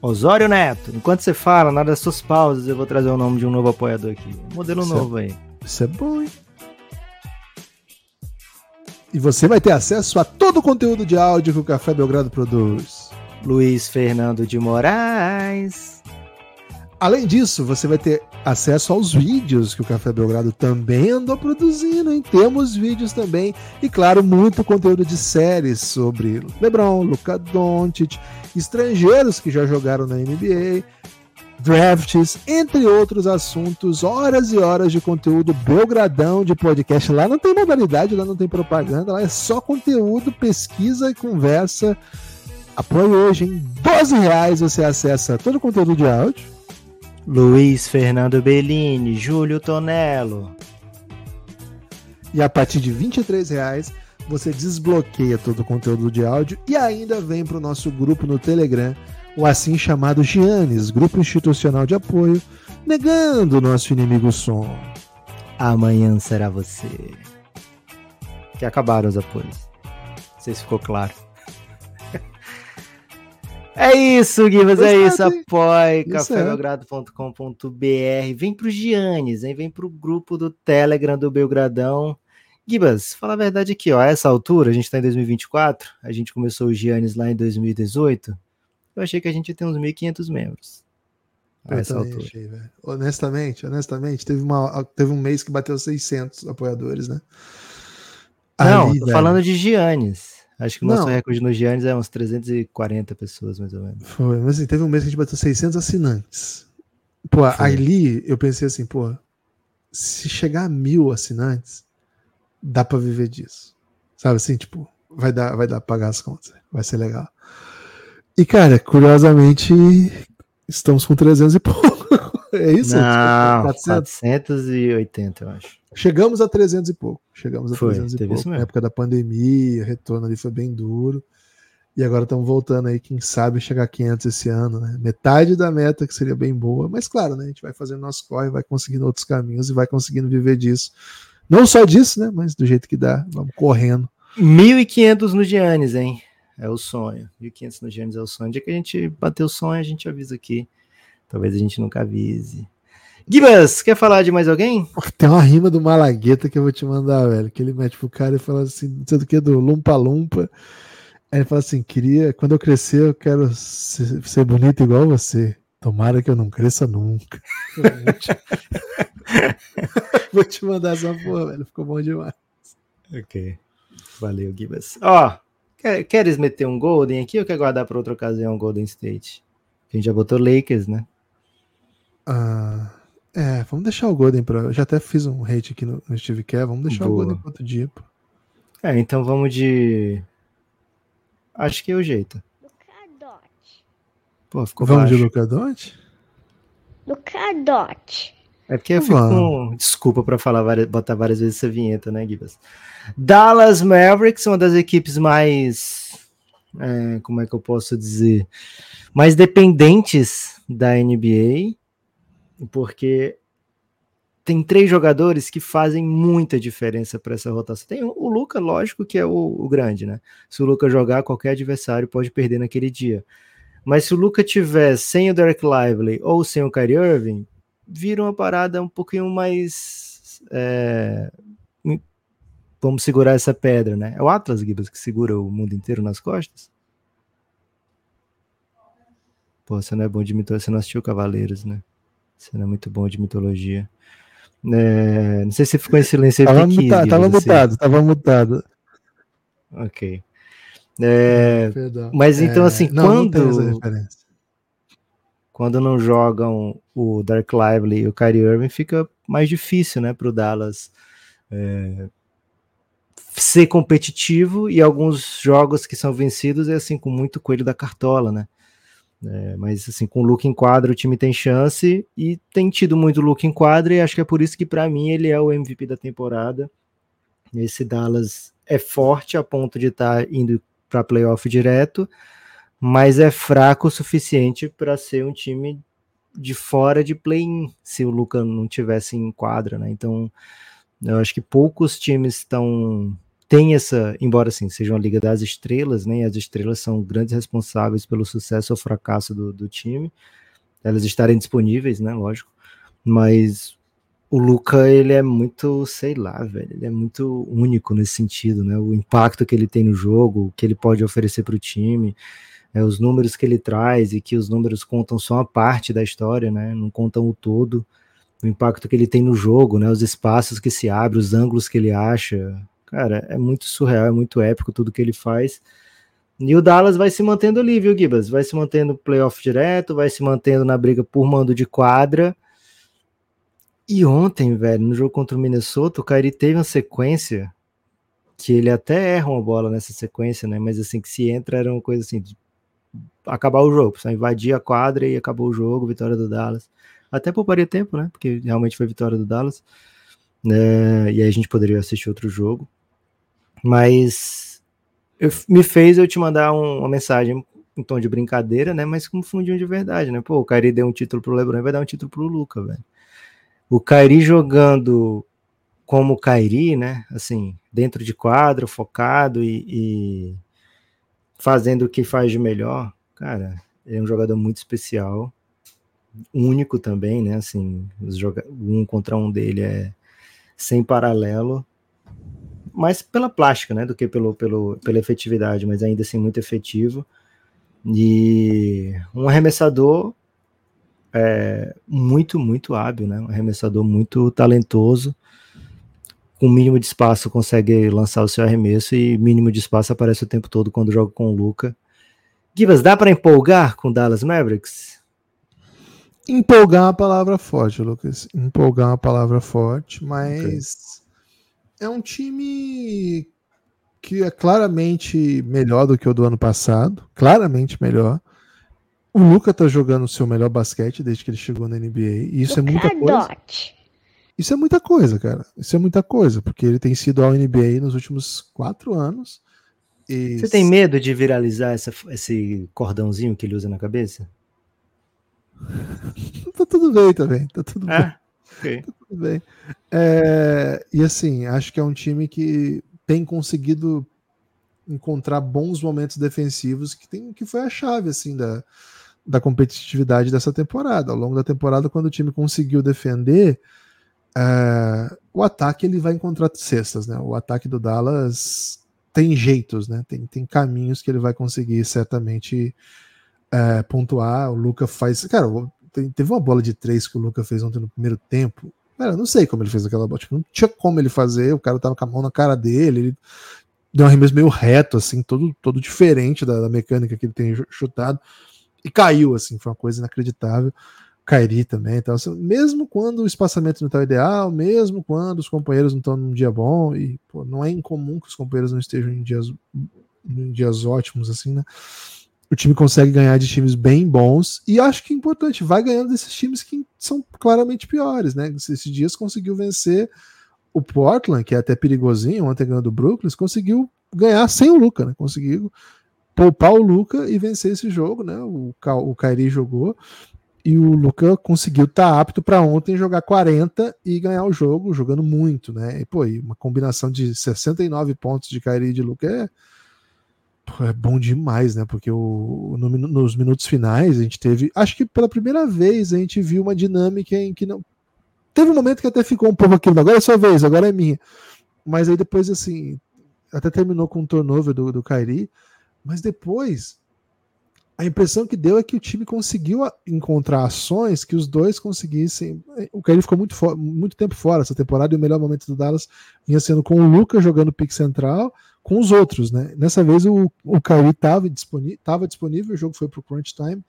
Osório Neto. Enquanto você fala, nada das suas pausas, eu vou trazer o nome de um novo apoiador aqui. modelo isso é novo é... aí. Isso é bom, hein? E você vai ter acesso a todo o conteúdo de áudio que o Café Belgrado produz. Luiz Fernando de Moraes. Além disso, você vai ter acesso aos vídeos que o Café Belgrado também andou produzindo, hein? Temos vídeos também e, claro, muito conteúdo de séries sobre LeBron, Luca Doncic, estrangeiros que já jogaram na NBA, drafts, entre outros assuntos, horas e horas de conteúdo belgradão de podcast. Lá não tem modalidade, lá não tem propaganda, lá é só conteúdo, pesquisa e conversa. Apoie hoje, em 12 reais você acessa todo o conteúdo de áudio Luiz Fernando Bellini, Júlio Tonello. E a partir de R$ reais você desbloqueia todo o conteúdo de áudio e ainda vem para o nosso grupo no Telegram, o assim chamado Giannis, Grupo Institucional de Apoio, negando o nosso inimigo som. Amanhã será você. Que acabaram os apoios. Não sei se ficou claro. É isso, Guivas, é isso. Apoie cafébelgrado.com.br. Vem pro Giannis, hein? Vem pro grupo do Telegram do Belgradão. Gibas, fala a verdade aqui, ó. A essa altura, a gente tá em 2024, a gente começou o Giannis lá em 2018. Eu achei que a gente ia ter uns 1.500 membros. A essa altura. Achei, honestamente, honestamente, teve, uma, teve um mês que bateu 600 apoiadores, né? Não, Ali, tô velho. falando de Giannis. Acho que o nosso não. recorde no Giannis é uns 340 pessoas, mais ou menos. Foi, mas assim, teve um mês que a gente bateu 600 assinantes. Pô, Foi. ali eu pensei assim, pô, se chegar a mil assinantes, dá para viver disso. Sabe assim, tipo, vai dar, vai dar pra pagar as contas. Vai ser legal. E, cara, curiosamente, estamos com 300 e pouco. É isso? Não, 400? 480, eu acho. Chegamos a 300 e pouco. Chegamos a foi, 300 e pouco. Na época da pandemia, retorno ali foi bem duro. E agora estamos voltando aí, quem sabe chegar a 500 esse ano, né? Metade da meta que seria bem boa, mas claro, né? A gente vai fazendo nosso corre, vai conseguindo outros caminhos e vai conseguindo viver disso. Não só disso, né? Mas do jeito que dá, vamos correndo. 1.500 no Giannis, hein? É o sonho. 1.500 no Giannis é o sonho. dia que a gente bater o sonho, a gente avisa aqui. Talvez a gente nunca avise. Gibas, quer falar de mais alguém? Tem uma rima do Malagueta que eu vou te mandar, velho. Que ele mete pro cara e fala assim, não sei do que, do Lumpa Lumpa. Aí ele fala assim: queria, quando eu crescer, eu quero ser, ser bonito igual você. Tomara que eu não cresça nunca. vou te mandar essa porra, velho. Ficou bom demais. Ok. Valeu, Gibas. Ó, quer, queres meter um Golden aqui ou quer guardar para outra ocasião Golden State? A gente já botou Lakers, né? Ah. É, vamos deixar o Golden para. Eu já até fiz um hate aqui no, no Steve Kerr, vamos deixar Boa. o Golden para outro dia. Pô. É, então vamos de. Acho que é o jeito. Lucadote. Pô, ficou Vamos baixo. de Lucadote? Lucadote. É porque eu fico com desculpa para falar várias, botar várias vezes essa vinheta, né, Gibas? Dallas Mavericks, uma das equipes mais. É, como é que eu posso dizer? Mais dependentes da NBA porque tem três jogadores que fazem muita diferença para essa rotação. Tem o Luca, lógico, que é o, o, grande, né? Se o Luca jogar, qualquer adversário pode perder naquele dia. Mas se o Luca tiver sem o Derek Lively ou sem o Kyrie Irving, vira uma parada um pouquinho mais. É... Vamos segurar essa pedra, né? É o Atlas Gibbs que segura o mundo inteiro nas costas? Pô, você não é bom de mitologia, você não assistiu Cavaleiros, né? Você não é muito bom de mitologia. É, não sei se ficou em silêncio. Tava, muta, tava mutado, tava mutado. Ok. É, mas então, assim, não, quando. Não quando não jogam o Dark Lively e o Kyrie Irving, fica mais difícil, né, para o Dallas é, ser competitivo e alguns jogos que são vencidos é assim com muito coelho da cartola, né? É, mas assim, com o look em quadra o time tem chance e tem tido muito look em quadra e acho que é por isso que para mim ele é o MVP da temporada. Esse Dallas é forte a ponto de estar tá indo para playoff direto, mas é fraco o suficiente para ser um time de fora de play-in se o Luca não tivesse em quadra, né? Então, eu acho que poucos times estão tem essa, embora assim seja uma liga das estrelas, né? as estrelas são grandes responsáveis pelo sucesso ou fracasso do, do time, elas estarem disponíveis, né? Lógico, mas o Luca ele é muito, sei lá, velho, ele é muito único nesse sentido, né? O impacto que ele tem no jogo, o que ele pode oferecer para o time. É, os números que ele traz e que os números contam só uma parte da história, né? Não contam o todo, o impacto que ele tem no jogo, né? Os espaços que se abrem, os ângulos que ele acha. Cara, é muito surreal, é muito épico tudo que ele faz. E o Dallas vai se mantendo ali, viu, Gibas? Vai se mantendo playoff direto, vai se mantendo na briga por mando de quadra. E ontem, velho, no jogo contra o Minnesota, o Kyrie teve uma sequência que ele até erra uma bola nessa sequência, né? Mas assim, que se entra era uma coisa assim, acabar o jogo, só invadir a quadra e acabou o jogo, vitória do Dallas. Até pouparia tempo, né? Porque realmente foi vitória do Dallas. Né? E aí a gente poderia assistir outro jogo. Mas eu, me fez eu te mandar um, uma mensagem em tom de brincadeira, né? Mas com um fundinho de verdade, né? Pô, o Kyrie deu um título pro LeBron vai dar um título pro Luca, velho. O Kyrie jogando como o Kyrie, né? Assim, dentro de quadro, focado e, e fazendo o que faz de melhor, cara, ele é um jogador muito especial, único também, né? Assim, os joga um contra um dele é sem paralelo, mais pela plástica, né, do que pelo, pelo, pela efetividade, mas ainda assim muito efetivo. E um arremessador é, muito, muito hábil, né? Um arremessador muito talentoso com mínimo de espaço consegue lançar o seu arremesso e mínimo de espaço aparece o tempo todo quando joga com o Luca. Givas, dá para empolgar com Dallas Mavericks? Empolgar é uma palavra forte, Lucas. Empolgar é uma palavra forte, mas okay. é um time que é claramente melhor do que o do ano passado, claramente melhor. O Luca tá jogando o seu melhor basquete desde que ele chegou na NBA, e isso é muita coisa. Isso é muita coisa, cara. Isso é muita coisa, porque ele tem sido ao NBA nos últimos quatro anos. E... Você tem medo de viralizar essa, esse cordãozinho que ele usa na cabeça? tá tudo bem também. Tá tudo é? bem. Okay. Tá tudo bem. É, e assim, acho que é um time que tem conseguido encontrar bons momentos defensivos que, tem, que foi a chave assim da, da competitividade dessa temporada. Ao longo da temporada, quando o time conseguiu defender, é, o ataque ele vai encontrar cestas, né? O ataque do Dallas tem jeitos, né? Tem, tem caminhos que ele vai conseguir certamente é, pontuar. O Luca faz. Cara, teve uma bola de três que o Luca fez ontem no primeiro tempo. Cara, não sei como ele fez aquela bola. Tipo, não tinha como ele fazer. O cara tava com a mão na cara dele. Ele deu um arremesso meio reto, assim, todo, todo diferente da, da mecânica que ele tem chutado. E caiu, assim, foi uma coisa inacreditável. Kairi também. Então, assim, mesmo quando o espaçamento não está ideal, mesmo quando os companheiros não estão num dia bom, e pô, não é incomum que os companheiros não estejam em dias, em dias ótimos, assim, né? O time consegue ganhar de times bem bons, e acho que é importante, vai ganhando desses times que são claramente piores, né? Esses dias conseguiu vencer o Portland, que é até perigosinho, ontem ganhando o Brooklyn, conseguiu ganhar sem o Luca, né? Conseguiu poupar o Luca e vencer esse jogo, né? O, o Kairi jogou e o Luca conseguiu estar tá apto para ontem jogar 40 e ganhar o jogo, jogando muito, né? E, pô, e uma combinação de 69 pontos de Kyrie e de Luca é, pô, é bom demais, né? Porque o, no, nos minutos finais a gente teve, acho que pela primeira vez a gente viu uma dinâmica em que não. Teve um momento que até ficou um pouco aquilo, agora é sua vez, agora é minha. Mas aí depois, assim, até terminou com um turnover do, do Kyrie, mas depois a impressão que deu é que o time conseguiu encontrar ações que os dois conseguissem. O Kyrie ficou muito, muito tempo fora essa temporada e o melhor momento do Dallas vinha sendo com o Lucas jogando pick central com os outros, né? Nessa vez o, o Kyrie estava disponível, disponível, o jogo foi para o crunch time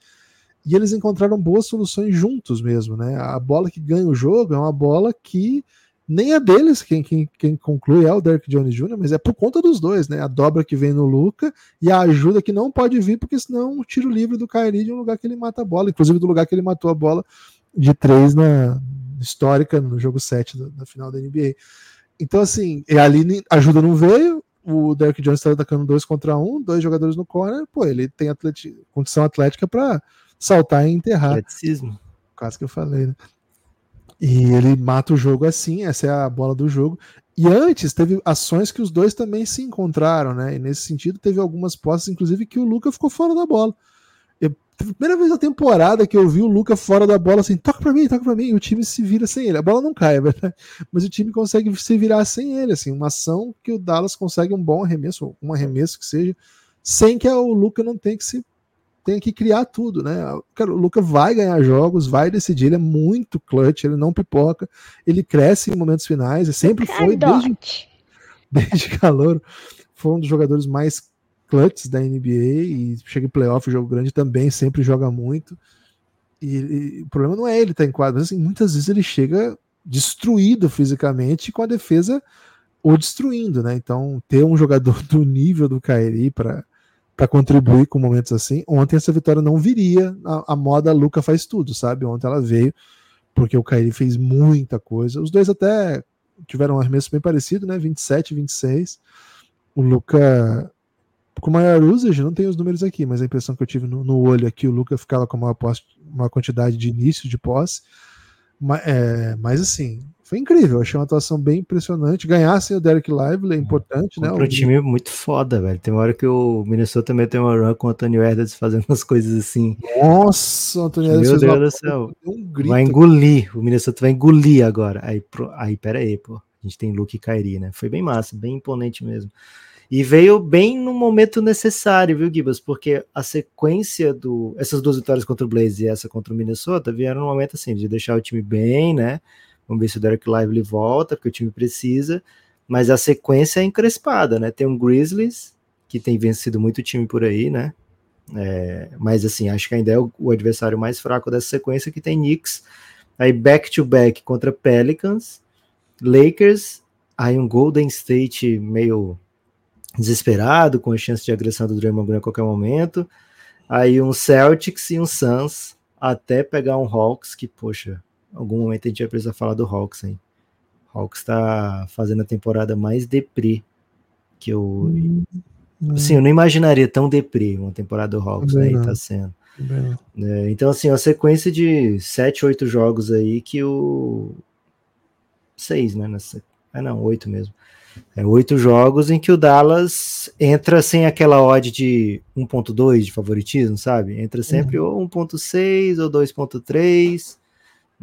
e eles encontraram boas soluções juntos mesmo, né? A bola que ganha o jogo é uma bola que nem a deles quem, quem, quem conclui é o Derek Jones Jr., mas é por conta dos dois, né? A dobra que vem no Luca e a ajuda que não pode vir, porque senão é um tiro livre do Kyrie de um lugar que ele mata a bola, inclusive do lugar que ele matou a bola de três na histórica no jogo 7 da, da final da NBA. Então, assim, e ali a ajuda não veio, o Derek Jones está atacando dois contra um, dois jogadores no corner, pô, ele tem atleti condição atlética para saltar e enterrar. Atleticismo. Quase que eu falei, né? E ele mata o jogo assim, essa é a bola do jogo. E antes teve ações que os dois também se encontraram, né? E nesse sentido teve algumas posses, inclusive, que o Luca ficou fora da bola. Primeira vez na temporada que eu vi o Luca fora da bola, assim, toca pra mim, toca pra mim, e o time se vira sem ele. A bola não cai, é verdade? Mas o time consegue se virar sem ele, assim, uma ação que o Dallas consegue um bom arremesso, um arremesso que seja, sem que o Luca não tenha que se tem que criar tudo, né? O Luca vai ganhar jogos, vai decidir, ele é muito clutch, ele não pipoca, ele cresce em momentos finais, e sempre foi desde, desde calor, foi um dos jogadores mais clutches da NBA e chega em playoff, jogo grande também, sempre joga muito. E, e o problema não é ele estar tá em quadro, mas assim, muitas vezes ele chega destruído fisicamente com a defesa ou destruindo, né? Então, ter um jogador do nível do Kairi para para contribuir com momentos assim. Ontem essa vitória não viria. A, a, moda Luca faz tudo, sabe? Ontem ela veio porque o Kairi fez muita coisa. Os dois até tiveram um arremesso bem parecido, né? 27, 26. O Luca com maior usage, não tem os números aqui, mas a impressão que eu tive no, no olho aqui, o Luca ficava com uma, posse, uma quantidade de início de posse. Mas, é, mas assim, foi incrível, achei uma atuação bem impressionante. Ganhassem o Derek Lively é importante, Contra né? um time muito foda, velho. Tem uma hora que o Minnesota também tem uma run com o Anthony Edwards fazendo umas coisas assim. Nossa, o Anthony Edwards Meu Deus do céu. Um vai engolir, o Minnesota vai engolir agora. Aí, pro, aí pera aí, pô. A gente tem Luke e Kyrie, né? Foi bem massa, bem imponente mesmo. E veio bem no momento necessário, viu, Gibas? Porque a sequência do. Essas duas vitórias contra o Blaze e essa contra o Minnesota vieram no momento assim, de deixar o time bem, né? Vamos ver se o Derek Lively volta, porque o time precisa. Mas a sequência é encrespada, né? Tem um Grizzlies, que tem vencido muito time por aí, né? É, mas assim, acho que ainda é o, o, adversário mais fraco dessa sequência, que tem Knicks, aí back-to-back -back contra Pelicans, Lakers, aí um Golden State meio desesperado, com a chance de agressão do Draymond Green a qualquer momento, aí um Celtics e um Suns, até pegar um Hawks, que, poxa, algum momento a gente vai precisar falar do Hawks, hein? Hawks está fazendo a temporada mais deprê que eu. Hum, assim, eu não imaginaria tão deprê uma temporada do Hawks, né? E tá sendo. É, então, assim, uma sequência de 7, 8 jogos aí que o. Seis, né? Nessa... É, não, oito mesmo. É oito jogos em que o Dallas entra sem aquela odd de 1.2 de favoritismo, sabe? Entra sempre uhum. ou 1.6 ou 2.3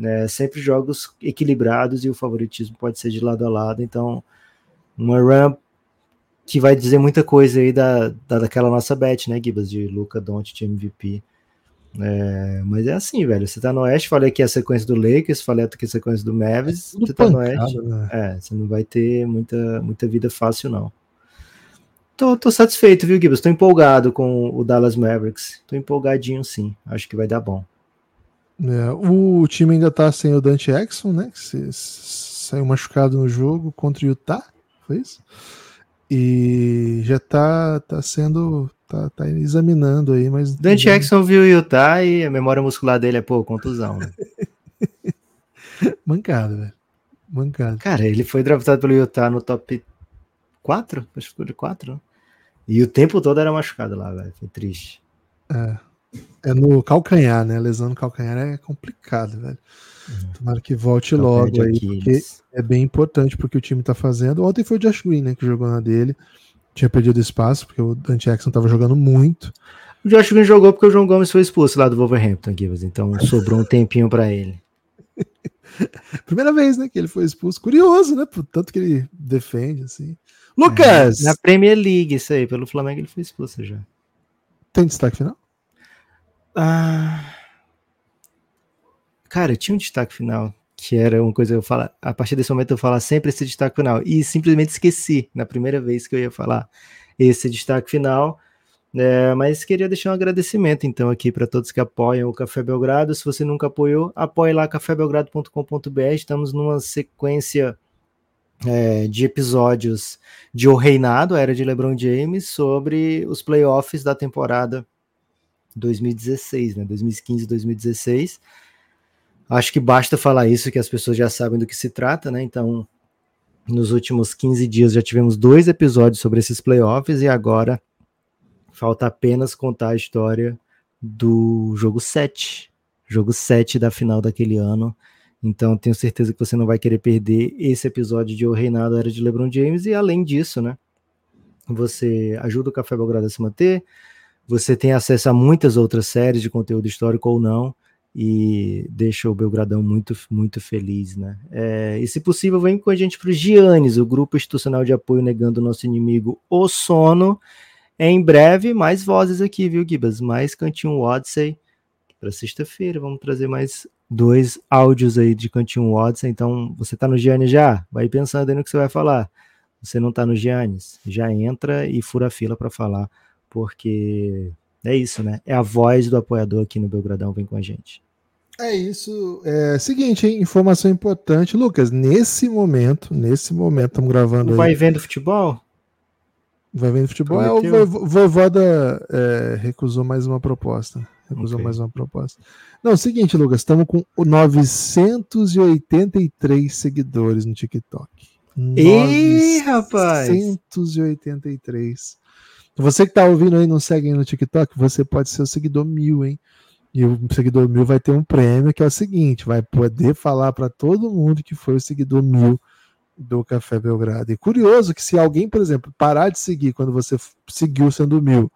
né? Sempre jogos equilibrados e o favoritismo pode ser de lado a lado. Então, uma run que vai dizer muita coisa aí da, da daquela nossa bet, né, Gibas, de Luca Doncic MVP. É, mas é assim, velho. Você tá no Oeste, falei que é a sequência do Lakers, falei que é a sequência do Mavis. É você tá no Oeste. Né? É, você não vai ter muita, muita vida fácil, não. Tô, tô satisfeito, viu, Gibas? Tô empolgado com o Dallas Mavericks. Tô empolgadinho, sim. Acho que vai dar bom. É, o time ainda tá sem o Dante Exxon, né? Que saiu machucado no jogo contra o Utah, foi isso? E já tá, tá sendo. Tá, tá examinando aí, mas. Dante Exxon viu o Utah e a memória muscular dele é, pô, contusão, né? Mancada, velho. Mancada. Cara, ele foi draftado pelo Utah no top 4? Acho que foi de 4, né? E o tempo todo era machucado lá, velho. Foi triste. É. É no calcanhar, né? Lesão no calcanhar é complicado, velho. Uhum. Tomara que volte logo aí, porque é bem importante porque o time tá fazendo. Ontem foi o Josh Green, né, que jogou na dele. Tinha perdido espaço, porque o Dante Jackson tava jogando muito. O Josh Green jogou porque o João Gomes foi expulso lá do Wolverhampton, Gibbs, então sobrou um tempinho para ele. Primeira vez, né, que ele foi expulso. Curioso, né? Por tanto que ele defende, assim. Lucas! É, na Premier League, isso aí, pelo Flamengo ele foi expulso já. Tem destaque final? Ah, cara, tinha um destaque final que era uma coisa eu falo, a partir desse momento eu falo sempre esse destaque final e simplesmente esqueci na primeira vez que eu ia falar esse destaque final. É, mas queria deixar um agradecimento então aqui para todos que apoiam o Café Belgrado. Se você nunca apoiou, apoie lá cafébelgrado.com.br. Estamos numa sequência é, de episódios de O Reinado, a era de LeBron James, sobre os playoffs da temporada 2016, né? 2015, 2016. Acho que basta falar isso que as pessoas já sabem do que se trata, né? Então, nos últimos 15 dias já tivemos dois episódios sobre esses playoffs e agora falta apenas contar a história do jogo 7, jogo 7 da final daquele ano. Então, tenho certeza que você não vai querer perder esse episódio de O Reinado Era de LeBron James e além disso, né? Você ajuda o Café Belgrado a se manter, você tem acesso a muitas outras séries de conteúdo histórico ou não, e deixa o Belgradão muito, muito feliz, né? É, e se possível, vem com a gente para o Giannis, o grupo institucional de apoio negando o nosso inimigo o sono. Em breve, mais vozes aqui, viu, Gibas? Mais Cantinho Odyssey para sexta-feira. Vamos trazer mais dois áudios aí de Cantinho Odyssey. Então, você tá no Giannis já? Vai pensando aí no que você vai falar. Você não tá no Giannis? Já entra e fura a fila para falar, porque é isso, né? É a voz do apoiador aqui no Belgradão, vem com a gente. É isso. É seguinte, hein? informação importante, Lucas. Nesse momento, nesse momento, estamos gravando. Vai vendo futebol? Vai vendo futebol. É, o Voivoda é, recusou mais uma proposta. Recusou okay. mais uma proposta. Não, seguinte, Lucas, estamos com 983 seguidores no TikTok. Ei, rapaz! 983. Você que está ouvindo aí não segue no TikTok, você pode ser o seguidor mil, hein? E o seguidor mil vai ter um prêmio que é o seguinte: vai poder falar para todo mundo que foi o seguidor mil do Café Belgrado. E curioso que se alguém, por exemplo, parar de seguir quando você seguiu sendo mil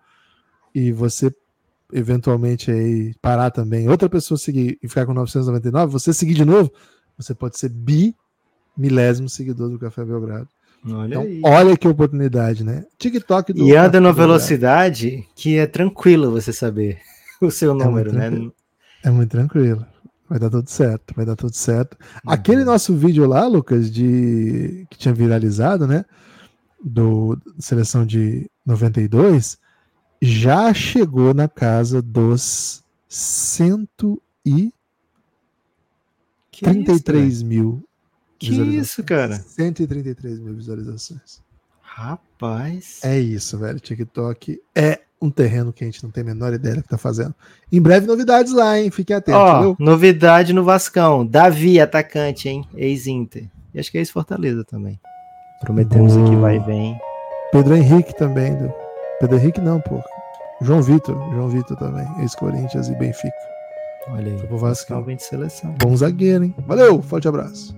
e você eventualmente aí parar também, outra pessoa seguir e ficar com 999, você seguir de novo, você pode ser bi milésimo seguidor do Café Belgrado. Olha então, aí. olha que oportunidade, né? TikTok do E anda numa velocidade que é tranquilo você saber o seu é número, né? É muito tranquilo. Vai dar tudo certo, vai dar tudo certo. Uhum. Aquele nosso vídeo lá, Lucas, de que tinha viralizado, né? Do seleção de 92, já chegou na casa dos 133 mil. Que isso, cara? 133 mil visualizações. Rapaz. É isso, velho. TikTok é um terreno que a gente não tem a menor ideia do que tá fazendo. Em breve, novidades lá, hein? Fiquem atentos. Ó, novidade no Vascão. Davi, atacante, hein? Ex-Inter. E acho que é ex-Fortaleza também. Prometemos aqui, vai e vem. Pedro Henrique também. Do... Pedro Henrique não, pô. João Vitor. João Vitor também. Ex-Corinthians e Benfica. Olha aí. Vascão. de seleção. Bom zagueiro, hein? Valeu, forte abraço.